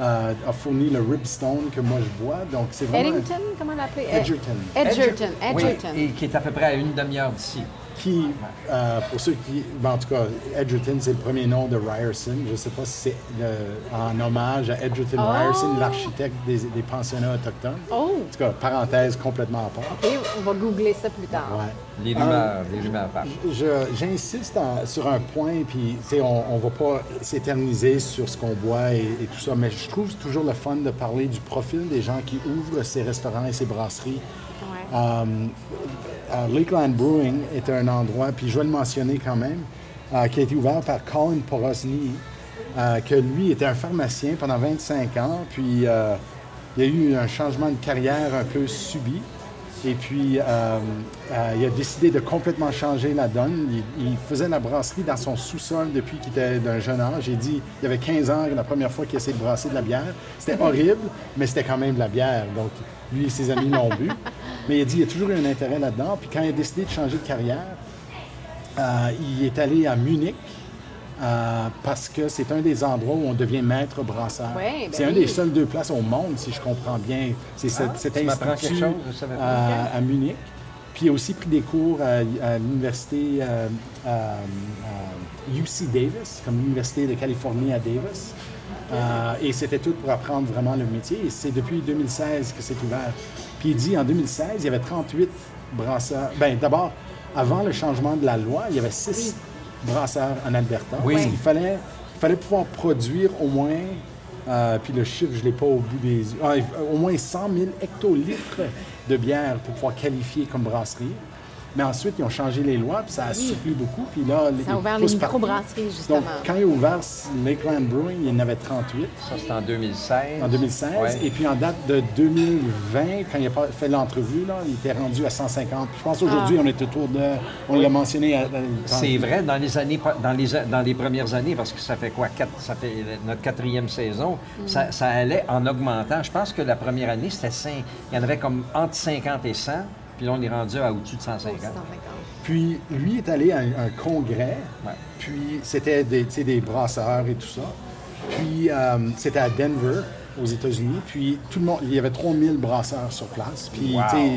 euh, a fourni le ribstone que moi je bois. Donc, c'est vraiment. Eddington, comment l'appeler? Edgerton. Edgerton. Oui, Edgerton. et qui est à peu près à une demi-heure d'ici. Qui, euh, pour ceux qui. ben, en tout cas, Edgerton, c'est le premier nom de Ryerson. Je ne sais pas si c'est le- en hommage à Edgerton Oh! Ryerson, l'architecte des, des pensionnats autochtones. Oh! En tout cas, parenthèse complètement à part. OK, on va googler ça plus tard. Ouais. Les rumeurs, les rumeurs J'insiste en- sur un point, puis tu sais, on ne va pas s'éterniser sur ce qu'on boit et, et tout ça, mais je trouve toujours le fun de parler du profil des gens qui ouvrent ces restaurants et ces brasseries. Ouais. Euh, Lakeland Brewing est un endroit, puis je vais le mentionner quand même, euh, qui a été ouvert par Colin Porosny, euh, que lui était un pharmacien pendant 25 ans, puis euh, il y a eu un changement de carrière un peu subi. Et puis, euh, il a décidé de complètement changer la donne. Il, il faisait la brasserie dans son sous-sol depuis qu'il était d'un jeune âge. J'ai dit, il avait 15 ans la première fois qu'il essayait de brasser de la bière. C'était horrible, mais c'était quand même de la bière. Donc, lui et ses amis l'ont bu. Mais il a dit, il y a toujours eu un intérêt là-dedans. Puis quand il a décidé de changer de carrière, euh, il est allé à Munich. euh, parce que c'est un des endroits où on devient maître brasseur. Ouais, ben c'est un des seuls deux places au monde, si je comprends bien. C'est cet, Ah, cet institut quelque chose, je savais pas. à, à Munich. Puis il a aussi pris des cours à, à l'université euh, UC Davis, comme l'université de Californie à Davis. Euh, et c'était tout pour apprendre vraiment le métier. Et c'est depuis 2016 que c'est ouvert. Puis il dit en 2016, il y avait 38 brasseurs. Bien, d'abord, avant le changement de la loi, il y avait 6 brasseurs en Alberta. Oui. Parce qu'il fallait, il fallait pouvoir produire au moins, euh, puis le chiffre, je ne l'ai pas au bout des yeux, ah, il- au moins 100 000 hectolitres de bière pour pouvoir qualifier comme brasserie. Mais ensuite, ils ont changé les lois, puis ça a soupli beaucoup. Puis là, Ça a ouvert les microbrasseries, justement. Donc, quand il a ouvert Lakeland Brewing, il y en avait 38 Ça, c'était en 2016. en 2016. Ouais. Et puis en date de 2020, quand il a pas- fait l'entrevue, là, il était rendu à 150. Je pense qu'aujourd'hui, Ah. on est autour de. On l'a mentionné à. à- C'est vrai, dans les années, dans les, dans les premières années, parce que ça fait quoi, quatre- ça fait notre quatrième saison, ça, ça allait en augmentant. Je pense que la première année, c'était cinq- il y en avait comme entre 50 et 100, puis là, on est rendu à au-dessus de 150. 150. Puis lui est allé à un, un congrès, Ouais. puis c'était des, tu sais, des brasseurs et tout ça. Puis euh, c'était à Denver, aux États-Unis. Puis tout le monde, il y avait 3000 brasseurs sur place. Puis Wow. tu sais,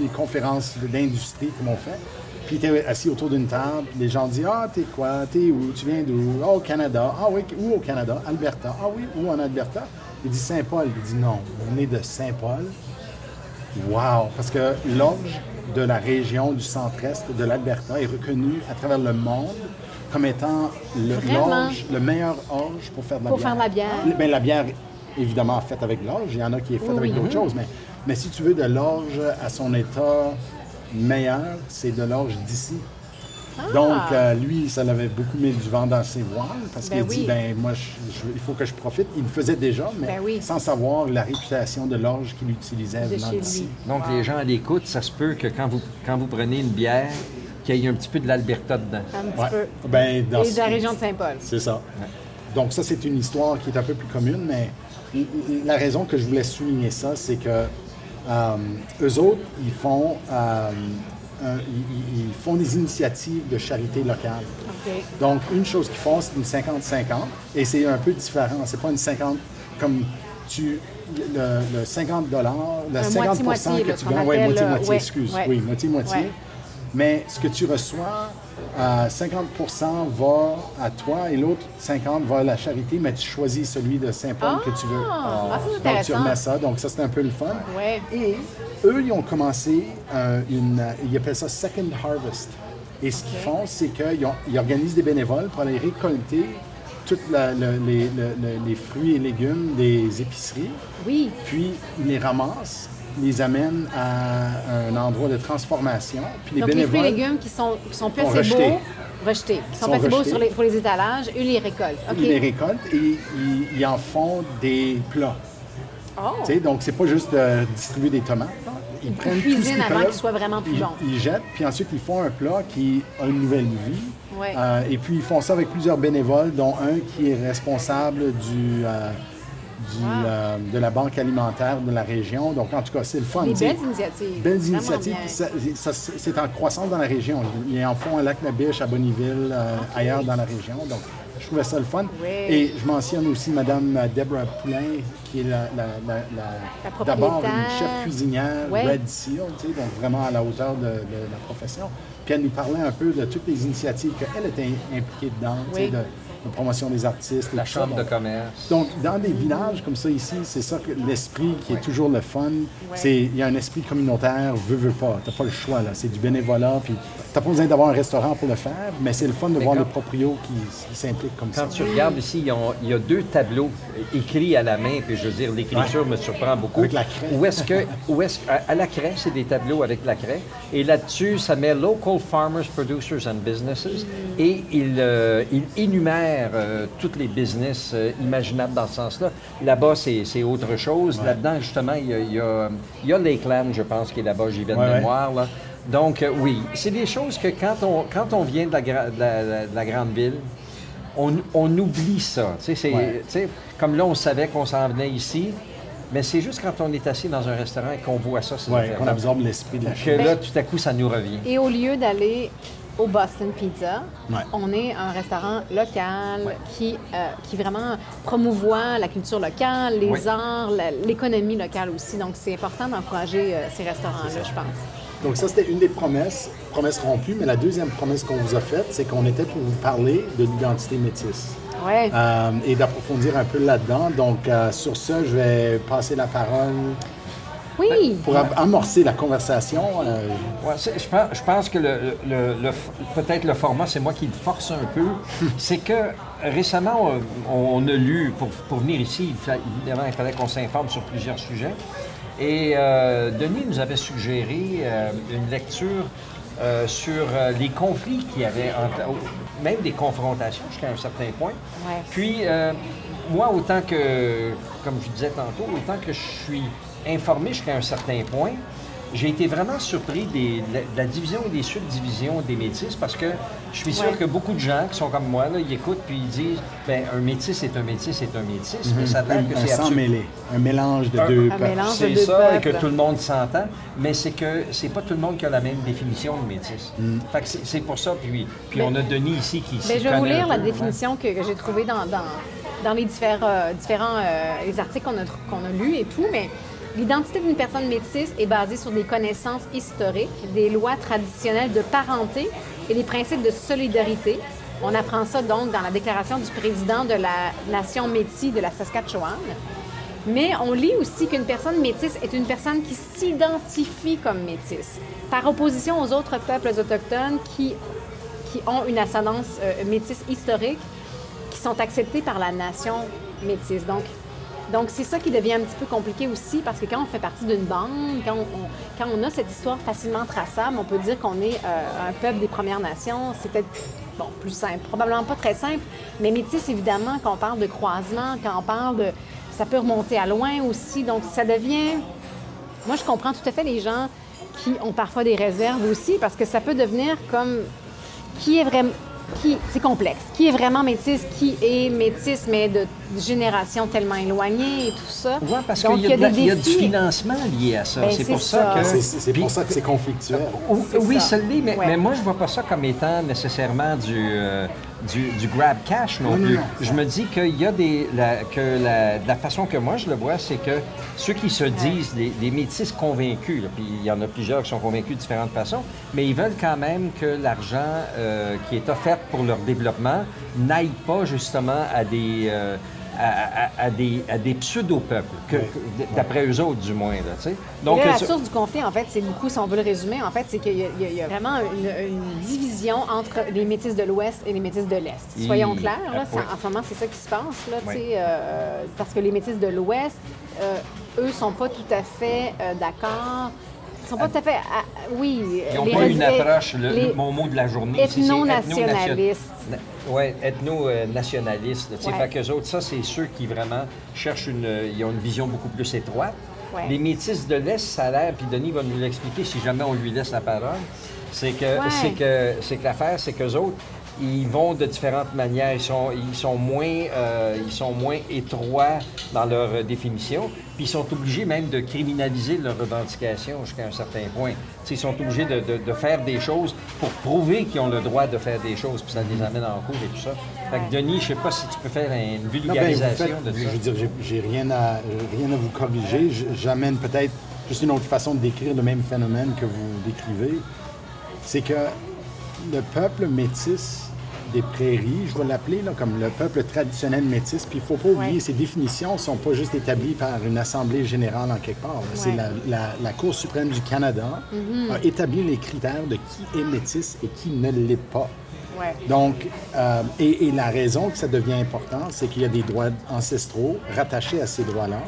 des conférences d'industrie comme on fait. Puis il était assis autour d'une table. Les gens disaient Ah, t'es quoi? T'es où? Tu viens d'où? Ah, au Canada. Ah, oui, où au Canada? Alberta. Ah, oui, où en Alberta? Il dit Saint-Paul. Il dit Non, vous venez de Saint-Paul. Wow! Parce que l'orge de la région du centre-est de l'Alberta est reconnue à travers le monde comme étant le, l'orge, le meilleur orge pour faire de la Pour bière. faire de la bière. Ben, la bière, évidemment, faite avec l'orge. Il y en a qui est faite Oui, avec oui. d'autres choses. Mais, mais si tu veux de l'orge à son état meilleur, c'est de l'orge d'ici. Ah! Donc, euh, lui, ça l'avait beaucoup mis du vent dans ses voiles parce Ben qu'il dit, oui. ben moi, je- je- il faut que je profite. Il le faisait déjà, mais Ben oui. sans savoir la réputation de l'orge qu'il utilisait venant d'ici. Donc, les gens à l'écoute, ça se peut que quand vous, quand vous prenez une bière, qu'il y ait un petit peu de l'Alberta dedans. Un petit Ouais. peu. Ben, dans Et ce- de la région de Saint-Paul. C'est ça. Donc ça, c'est une histoire qui est un peu plus commune, mais la raison que je voulais souligner ça, c'est que euh, eux autres, ils font, euh, un- ils, font des initiatives de charité locale. Donc, une chose qu'ils font, c'est une 50-50, et c'est un peu différent. C'est pas une 50 comme tu. Le, le 50 le Un 50 moitié-moitié, que là, tu gagnes, oui, appelle, moitié-moitié, euh, ouais, excuse, ouais. oui, moitié-moitié. Ouais. Mais ce que tu reçois, euh, 50% va à toi et l'autre 50 va à la charité, mais tu choisis celui de Saint-Paul que tu veux. Ah, ça, c'est Donc, tu remets ça. Donc, ça, c'est un peu le fun. Ouais. Et eux, ils ont commencé euh, une. euh, Ils appellent ça Second Harvest. Et ce qu'ils font, c'est qu'ils ils organisent des bénévoles pour aller récolter tous les, le- le- les fruits et légumes des épiceries. Oui. Puis, ils les ramassent, les amènent à un endroit de transformation. Puis, les Donc, les fruits et légumes qui sont, qui sont placés rejetés. beaux, rejetés, qui sont Sont placés beaux rejetés. sur les, pour les étalages, eux les récoltent. Ils les récoltent et ils, ils en font des plats. Oh. Donc, c'est pas juste de distribuer des tomates. là. Ils prennent tout ce qu'ils avant qu'ils soient vraiment plus ils. Ils jettent, puis ensuite, ils font un plat qui a une nouvelle vie. Ouais. Euh, et puis, ils font ça avec plusieurs bénévoles, dont un qui est responsable du, euh, du, Wow. euh, de la banque alimentaire de la région. Donc, en tout cas, c'est le fun. Des belles initiatives. Belles initiatives. c'est en croissance dans la région. Ils en font à Lac-la-Biche, à Bonneville, euh, ailleurs dans la région. Donc, je trouvais ça le fun. Oui. Et je mentionne aussi Mme Deborah Poulain, qui est la, d'abord une chef cuisinière. Red Seal, tu sais, donc vraiment à la hauteur de, de la profession. Puis elle nous parlait un peu de toutes les initiatives qu'elle était impliquée dedans, tu sais, Oui. de, de promotion des artistes. La ça. chambre de Donc, commerce. donc, dans des villages comme ça ici, c'est ça que l'esprit qui est toujours le fun. C'est Il y a un esprit communautaire, veut, veut pas. Tu pas le choix, là. C'est du bénévolat, puis tu pas besoin d'avoir un restaurant pour le faire, mais c'est le fun de voir quand- les proprios qui, qui s'impliquent comme Quand ça. tu regardes ici, il y a deux tableaux écrits à la main, puis je veux dire, l'écriture me surprend beaucoup. Avec la craie. Où est-ce que, [LAUGHS] où est-ce, à, à la craie, c'est des tableaux avec la craie, et là-dessus, ça met Local Farmers, Producers and Businesses, et il, euh, il énumère euh, toutes les business euh, imaginables dans ce sens-là. Là-bas, c'est, c'est autre chose. Là-dedans, justement, il y, a, il y a- il y a Lakeland, je pense, qui est là-bas, j'y vais de Ouais, ouais. mémoire. là. Donc, euh, oui, c'est des choses que quand on, quand on vient de la, gra- de la- de la grande ville, on, on oublie ça. Tu sais, c'est- Ouais. tu sais, comme là, on savait qu'on s'en venait ici, mais c'est juste quand on est assis dans un restaurant et qu'on voit ça, c'est Ouais, qu'on absorbe l'esprit de la Que chose. là, tout à coup, ça nous revient. Et au lieu d'aller au Boston Pizza, Ouais. on est un restaurant local qui, euh, qui vraiment promouvoit la culture locale, les arts, la- l'économie locale aussi. Donc, c'est important d'encourager euh, ces restaurants-là, je pense. Donc ça, c'était une des promesses, promesse rompue, mais la deuxième promesse qu'on vous a faite, c'est qu'on était pour vous parler de l'identité métisse. Ouais. Euh, et d'approfondir un peu là-dedans. Donc, euh, sur ce, je vais passer la parole oui. pour am- amorcer la conversation. euh, Ouais, je, pense, je pense que le, le- le f- peut-être le format, c'est moi qui le force un peu. [LAUGHS] c'est que récemment, on, on a lu, pour, pour venir ici, il évidemment, il fallait qu'on s'informe sur plusieurs sujets. Et euh, Denis nous avait suggéré euh, une lecture euh, sur euh, les conflits qu'il y avait, entre, même des confrontations jusqu'à un certain point. Ouais. Puis, moi, autant que, comme je disais tantôt, autant que je suis informé jusqu'à un certain point, j'ai été vraiment surpris des- de la, de la division et des subdivisions des métis parce que je suis sûr Ouais. que beaucoup de gens qui sont comme moi, là, ils écoutent puis ils disent ben, un métis est un métis est un métis, mais ça a que c'est absolument- mêlé, un mélange de Un- deux peuples. c'est ça, et que tout le monde s'entend, mais c'est que c'est pas tout le monde qui a la même définition de métis. Fait que c'est pour ça, puis, puis Mais- on a Denis ici qui s'y Ben, je vais vous lire la peu, ouais. définition que, que j'ai trouvée dans, dans, dans les euh, différents euh, les articles qu'on a, qu'on a lus et tout, mais l'identité d'une personne métisse est basée sur des connaissances historiques, des lois traditionnelles de parenté et les principes de solidarité. On apprend ça donc dans la déclaration du président de la nation métis de la Saskatchewan. Mais on lit aussi qu'une personne métisse est une personne qui s'identifie comme métisse, par opposition aux autres peuples autochtones qui, qui ont une ascendance euh, métisse historique, qui sont acceptés par la nation métisse. Donc, donc c'est ça qui devient un petit peu compliqué aussi, parce que quand on fait partie d'une bande, quand on, a cette histoire facilement traçable, on peut dire qu'on est euh, un peuple des Premières Nations. C'est peut-être bon, plus simple, probablement pas très simple, mais métisse, évidemment, quand on parle de croisement, quand on parle de... Ça peut remonter à loin aussi, donc ça devient... Moi, je comprends tout à fait les gens qui ont parfois des réserves aussi, parce que ça peut devenir comme qui est vraiment. Qui, c'est complexe. Qui est vraiment métisse, qui est métisse, mais de générations tellement éloignées et tout ça. Ouais, parce Donc, qu'il y, a y du financement lié à ça. Ben, c'est pour ça, ça. que. C'est c'est Puis- pour ça que c'est conflictuel. Oui, ça. ça l'est, mais, Ouais. mais moi, je vois pas ça comme étant nécessairement du, euh, du, du grab cash non, Non, non, plus. non. Je me dis qu'il y a des. La, que la, la façon que moi je le vois, c'est que ceux qui se disent les, les métis convaincus, là, puis il y en a plusieurs qui sont convaincus de différentes façons, mais ils veulent quand même que l'argent euh, qui est offert pour leur développement n'aille pas justement à des. euh, à, à- à des, à des pseudo-peuples, que- que- d'après eux autres du moins. Là, tu sais. Donc, la source du conflit, en fait, c'est beaucoup, si on veut le résumer, en fait, c'est qu'il y, a- y y vraiment une, une division entre les métis de l'Ouest et les métis de l'Est. Soyons clairs, là, oui. en ce moment, c'est ça qui se passe, là, tu Oui. sais, euh, parce que les métis de l'Ouest, euh, eux, sont pas tout à fait euh, d'accord. Ils sont pas tout à fait... à- oui, Ils n'ont pas une approche, le, les- mon mot de la journée. ethno-nationalistes. Oui, ethno-nationalistes. Ouais. Fait qu'eux autres, ça, c'est ceux qui vraiment cherchent une... Ils ont une vision beaucoup plus étroite. Ouais. Les métis de l'Est, ça a l'air, puis Denis va nous l'expliquer si jamais on lui laisse la parole, c'est que, Ouais. c'est que, c'est que l'affaire, c'est qu'eux autres, ils vont de différentes manières. Ils sont, ils sont, moins, euh, ils sont moins étroits dans leur euh, définition, puis ils sont obligés même de criminaliser leurs revendications jusqu'à un certain point. Ils sont obligés de, de- de faire des choses pour prouver qu'ils ont le droit de faire des choses, puis ça les amène en cours et tout ça. Fait que Denis, je sais pas si tu peux faire une Non, ben, vulgarisation faites- de ça. Je veux dire, j'ai- rien à, rien à vous corriger. J'amène peut-être juste une autre façon de décrire le même phénomène que vous décrivez. C'est que le peuple métis des prairies, je vais l'appeler comme le peuple traditionnel métis, puis il ne faut pas oublier, Ouais. ces définitions ne sont pas juste établies par une assemblée générale en quelque part. C'est la, la- la Cour suprême du Canada a établi les critères de qui est métis et qui ne l'est pas. Ouais. Donc, euh, et, et la raison que ça devient important, c'est qu'il y a des droits ancestraux rattachés à ces droits-là.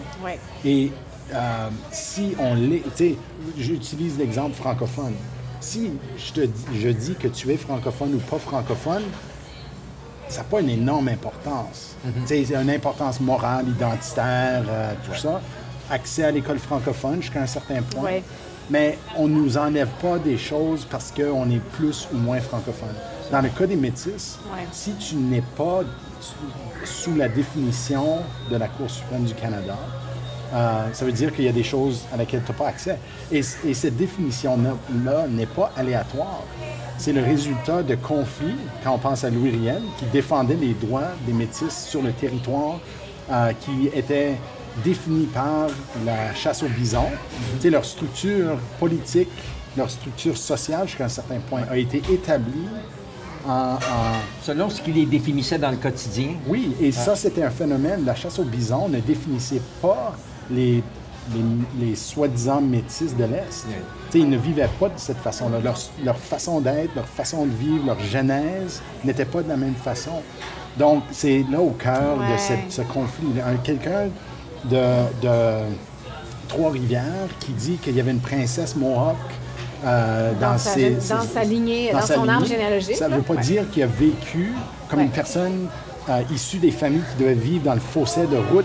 Et euh, si on l'est, tu sais, j'utilise l'exemple francophone. Si je te dis, je dis que tu es francophone ou pas francophone, ça n'a pas une énorme importance. C'est une importance morale, identitaire, euh, tout ça. Accès à l'école francophone jusqu'à un certain point. Ouais. Mais on ne nous enlève pas des choses parce qu'on est plus ou moins francophone. Dans le cas des métis, Ouais. si tu n'es pas sous la définition de la Cour suprême du Canada, euh, ça veut dire qu'il y a des choses à laquelle tu n'as pas accès. Et, et cette définition-là n'est pas aléatoire. C'est le résultat de conflits, quand on pense à Louis Riel, qui défendait les droits des métis sur le territoire, euh, qui étaient définis par la chasse au bison. Tu sais, leur structure politique, leur structure sociale, jusqu'à un certain point, a été établie en- en, Selon ce qui les définissait dans le quotidien. oui, et ça, c'était un phénomène. La chasse au bison ne définissait pas les, les, les soi-disant métis de l'Est. Tu sais, Ils ne vivaient pas de cette façon-là. Leur, leur façon d'être, leur façon de vivre, leur genèse n'était pas de la même façon. Donc, c'est là au cœur de cette- ce conflit. Un- Quelqu'un de, de Trois-Rivières qui dit qu'il y avait une princesse Mohawk euh, dans, Dans sa- ses- dans ses- sa lignée, dans sa son arbre généalogique, Ça ne veut pas Ouais. dire qu'il a vécu comme Ouais. une personne euh, issue des familles qui devaient vivre dans le fossé de route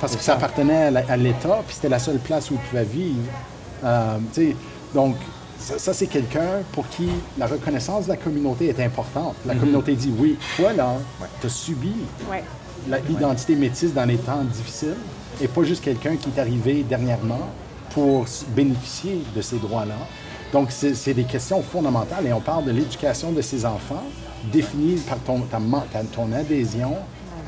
parce que ça appartenait à l'État, puis c'était la seule place où il pouvait vivre. Euh, tu sais, donc, ça, ça, c'est quelqu'un pour qui la reconnaissance de la communauté est importante. La communauté dit oui, toi là, tu as subi Ouais. l'identité métisse dans les temps difficiles et pas juste quelqu'un qui est arrivé dernièrement pour bénéficier de ces droits-là. Donc, c'est des questions fondamentales et on parle de l'éducation de ces enfants définie par ton, ta ma- ta- ton adhésion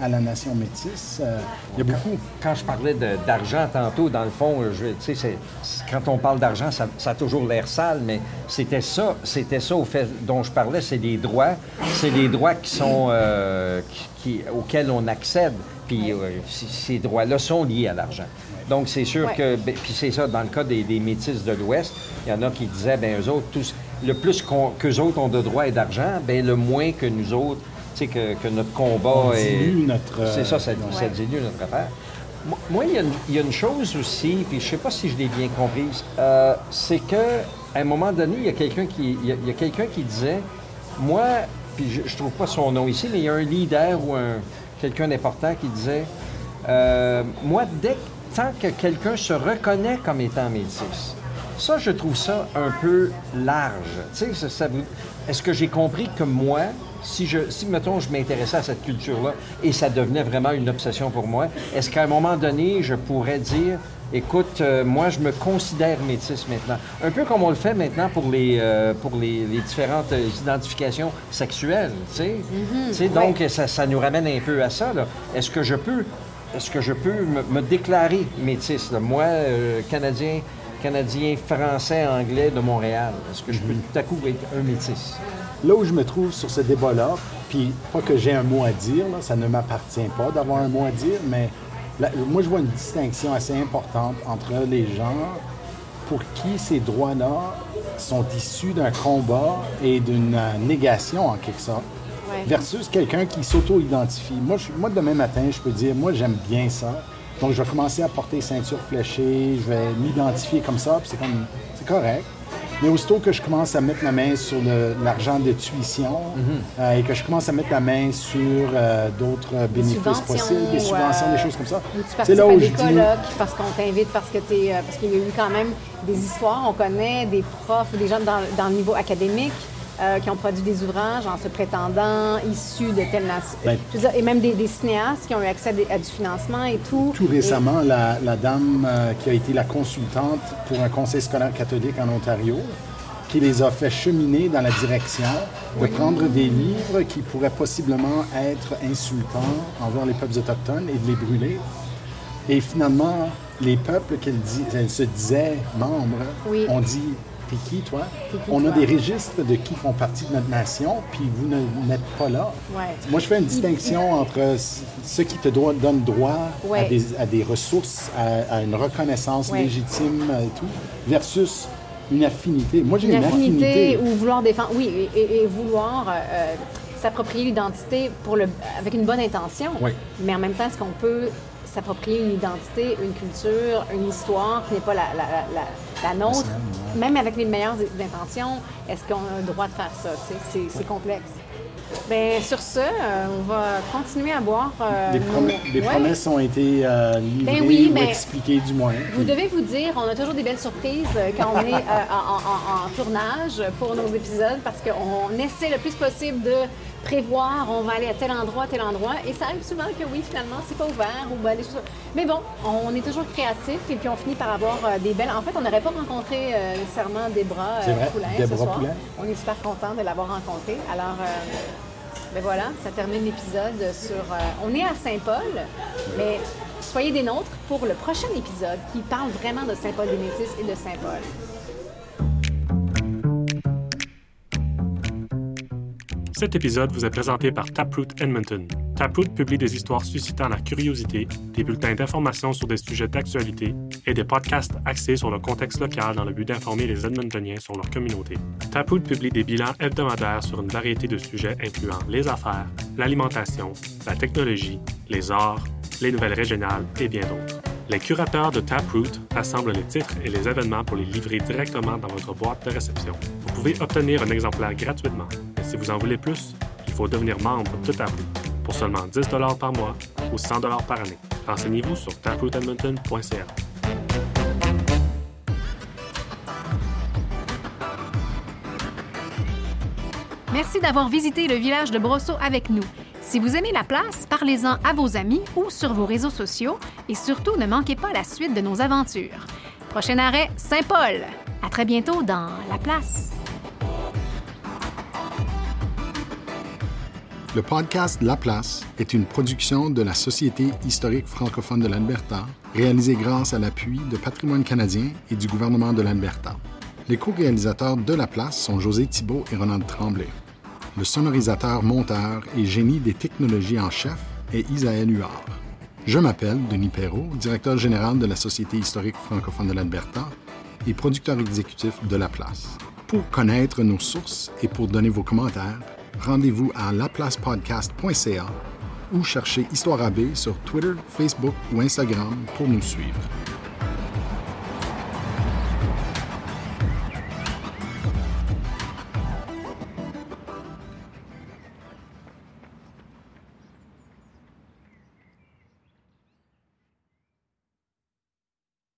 à la nation métisse. Euh, il y a beaucoup. Quand je parlais d'argent tantôt, dans le fond, je, tu sais, c'est- c'est- quand on parle d'argent, ça, ça a toujours l'air sale, mais c'était ça, c'était ça au fait dont je parlais, c'est des droits, c'est des droits qui sont euh, qui- qui- auxquels on accède, puis euh, ces droits-là sont liés à l'argent. Donc c'est sûr Ouais. que, ben, puis c'est ça dans le cas des, des métis de l'Ouest, il y en a qui disaient, ben eux autres, tous, le plus qu'eux autres ont de droits et d'argent, ben le moins que nous autres, sais, que, que notre combat est notre, euh, c'est ça, ça, ça Ouais. dilue notre affaire. Moi- il y, a une- il y a une chose aussi, puis je sais pas si je l'ai bien comprise, euh, c'est que à un moment donné, il y a quelqu'un qui, il y a, il y a quelqu'un qui disait, moi, puis je, je trouve pas son nom ici, mais il y a un leader ou un quelqu'un d'important qui disait, euh, moi, dès tant que quelqu'un se reconnaît comme étant métis, ça, je trouve ça un peu large. Tu sais, ça, ça vous- Est-ce que j'ai compris que moi, si, je, si mettons, je m'intéressais à cette culture-là et ça devenait vraiment une obsession pour moi, est-ce qu'à un moment donné, je pourrais dire, écoute, euh, moi, je me considère métis maintenant? Un peu comme on le fait maintenant pour les, euh, pour les, les différentes euh, identifications sexuelles, tu sais? Sais, donc, ça, ça nous ramène un peu à ça, là. Est-ce que je peux... Est-ce que je peux me, me déclarer métis, là? moi, Canadien, Canadien, Français, Anglais de Montréal? Est-ce que je peux tout à coup être un métis? Là où je me trouve sur ce débat-là, puis pas que j'ai un mot à dire, là, ça ne m'appartient pas d'avoir un mot à dire, mais là, moi je vois une distinction assez importante entre les gens pour qui ces droits-là sont issus d'un combat et d'une négation en quelque sorte, Ouais. versus quelqu'un qui s'auto-identifie. Moi, je- moi, demain matin, je peux dire, moi j'aime bien ça, donc je vais commencer à porter ceinture fléchée, je vais m'identifier comme ça, puis c'est comme, c'est correct. Mais aussitôt que je commence à mettre la main sur le- l'argent de tuition euh, et que je commence à mettre la main sur euh, d'autres euh, bénéfices possibles, des subventions, euh, des choses comme ça, tu participes là à où des je dis... colloques parce qu'on t'invite, parce que t'es, euh, parce qu'il y a eu quand même des histoires. On connaît des profs, des gens dans, dans le niveau académique euh, qui ont produit des ouvrages en se prétendant issus de telle nation. Ben- et même des, des cinéastes qui ont eu accès à, des- à du financement et tout. Tout récemment, la, la dame euh, qui a été la consultante pour un conseil scolaire catholique en Ontario, qui les a fait cheminer dans la direction de prendre des livres qui pourraient possiblement être insultants envers les peuples autochtones et de les brûler. Et finalement, les peuples qu'elle se disait membres Oui. ont dit T'es qui, toi On a des registres de qui font partie de notre nation, puis vous ne n'êtes pas là. Ouais. Moi, je fais une distinction entre ceux qui te donnent droit Ouais. à, des, à des ressources, à, à une reconnaissance Ouais. légitime et tout, versus une affinité. Moi, j'ai une une, affinité affinité. ou vouloir défendre, oui, et, et- et vouloir euh, s'approprier l'identité pour le, avec une bonne intention. Mais en même temps, est-ce qu'on peut s'approprier une identité, une culture, une histoire qui n'est pas la, la- la- la- la nôtre, même avec les meilleures intentions, est-ce qu'on a le droit de faire ça? C'est complexe. Bien, sur ce, euh, on va continuer à boire. euh, nos- Ouais. promesses ont été euh, livrées Ben oui, ou expliquées du moins. Vous Puis- devez vous dire, on a toujours des belles surprises euh, quand on est en, en- en tournage pour nos épisodes parce qu'on essaie le plus possible de prévoir, on va aller à tel endroit, tel endroit. Et ça arrive souvent que oui, finalement, c'est pas ouvert ou ben, des choses. Mais bon, on est toujours créatif et puis on finit par avoir euh, des belles. En fait, on n'aurait pas rencontré euh, nécessairement C'est euh, Poulain ce soir. Poulain. On est super content de l'avoir rencontré. Alors. euh, ben voilà, ça termine l'épisode sur. euh, on est à Saint-Paul, mais soyez des nôtres pour le prochain épisode qui parle vraiment de Saint-Paul-des-Métis et de Saint-Paul. Cet épisode vous est présenté par Taproot Edmonton. Taproot publie des histoires suscitant la curiosité, des bulletins d'information sur des sujets d'actualité et des podcasts axés sur le contexte local dans le but d'informer les Edmontoniens sur leur communauté. Taproot publie des bilans hebdomadaires sur une variété de sujets incluant les affaires, l'alimentation, la technologie, les arts, les nouvelles régionales et bien d'autres. Les curateurs de Taproot assemblent les titres et les événements pour les livrer directement dans votre boîte de réception. Vous pouvez obtenir un exemplaire gratuitement. Si vous en voulez plus, il faut devenir membre de Taproot pour seulement 10 par mois ou 100 par année. Renseignez-vous sur taprootedmonton.ca. Merci d'avoir visité le village de Brosseau avec nous. Si vous aimez la place, parlez-en à vos amis ou sur vos réseaux sociaux et surtout ne manquez pas la suite de nos aventures. Prochain arrêt, Saint-Paul. À très bientôt dans La Place. Le podcast La Place est une production de la Société historique francophone de l'Alberta, réalisée grâce à l'appui de Patrimoine canadien et du gouvernement de l'Alberta. Les co-réalisateurs de La Place sont José Thibault et Ronald Tremblay. Le sonorisateur, monteur et génie des technologies en chef est Isaël Huard. Je m'appelle Denis Perrault, directeur général de la Société historique francophone de l'Alberta et producteur exécutif de La Place. Pour connaître nos sources et pour donner vos commentaires, rendez-vous à laplacepodcast.ca ou cherchez Histoire AB sur Twitter, Facebook ou Instagram pour nous suivre.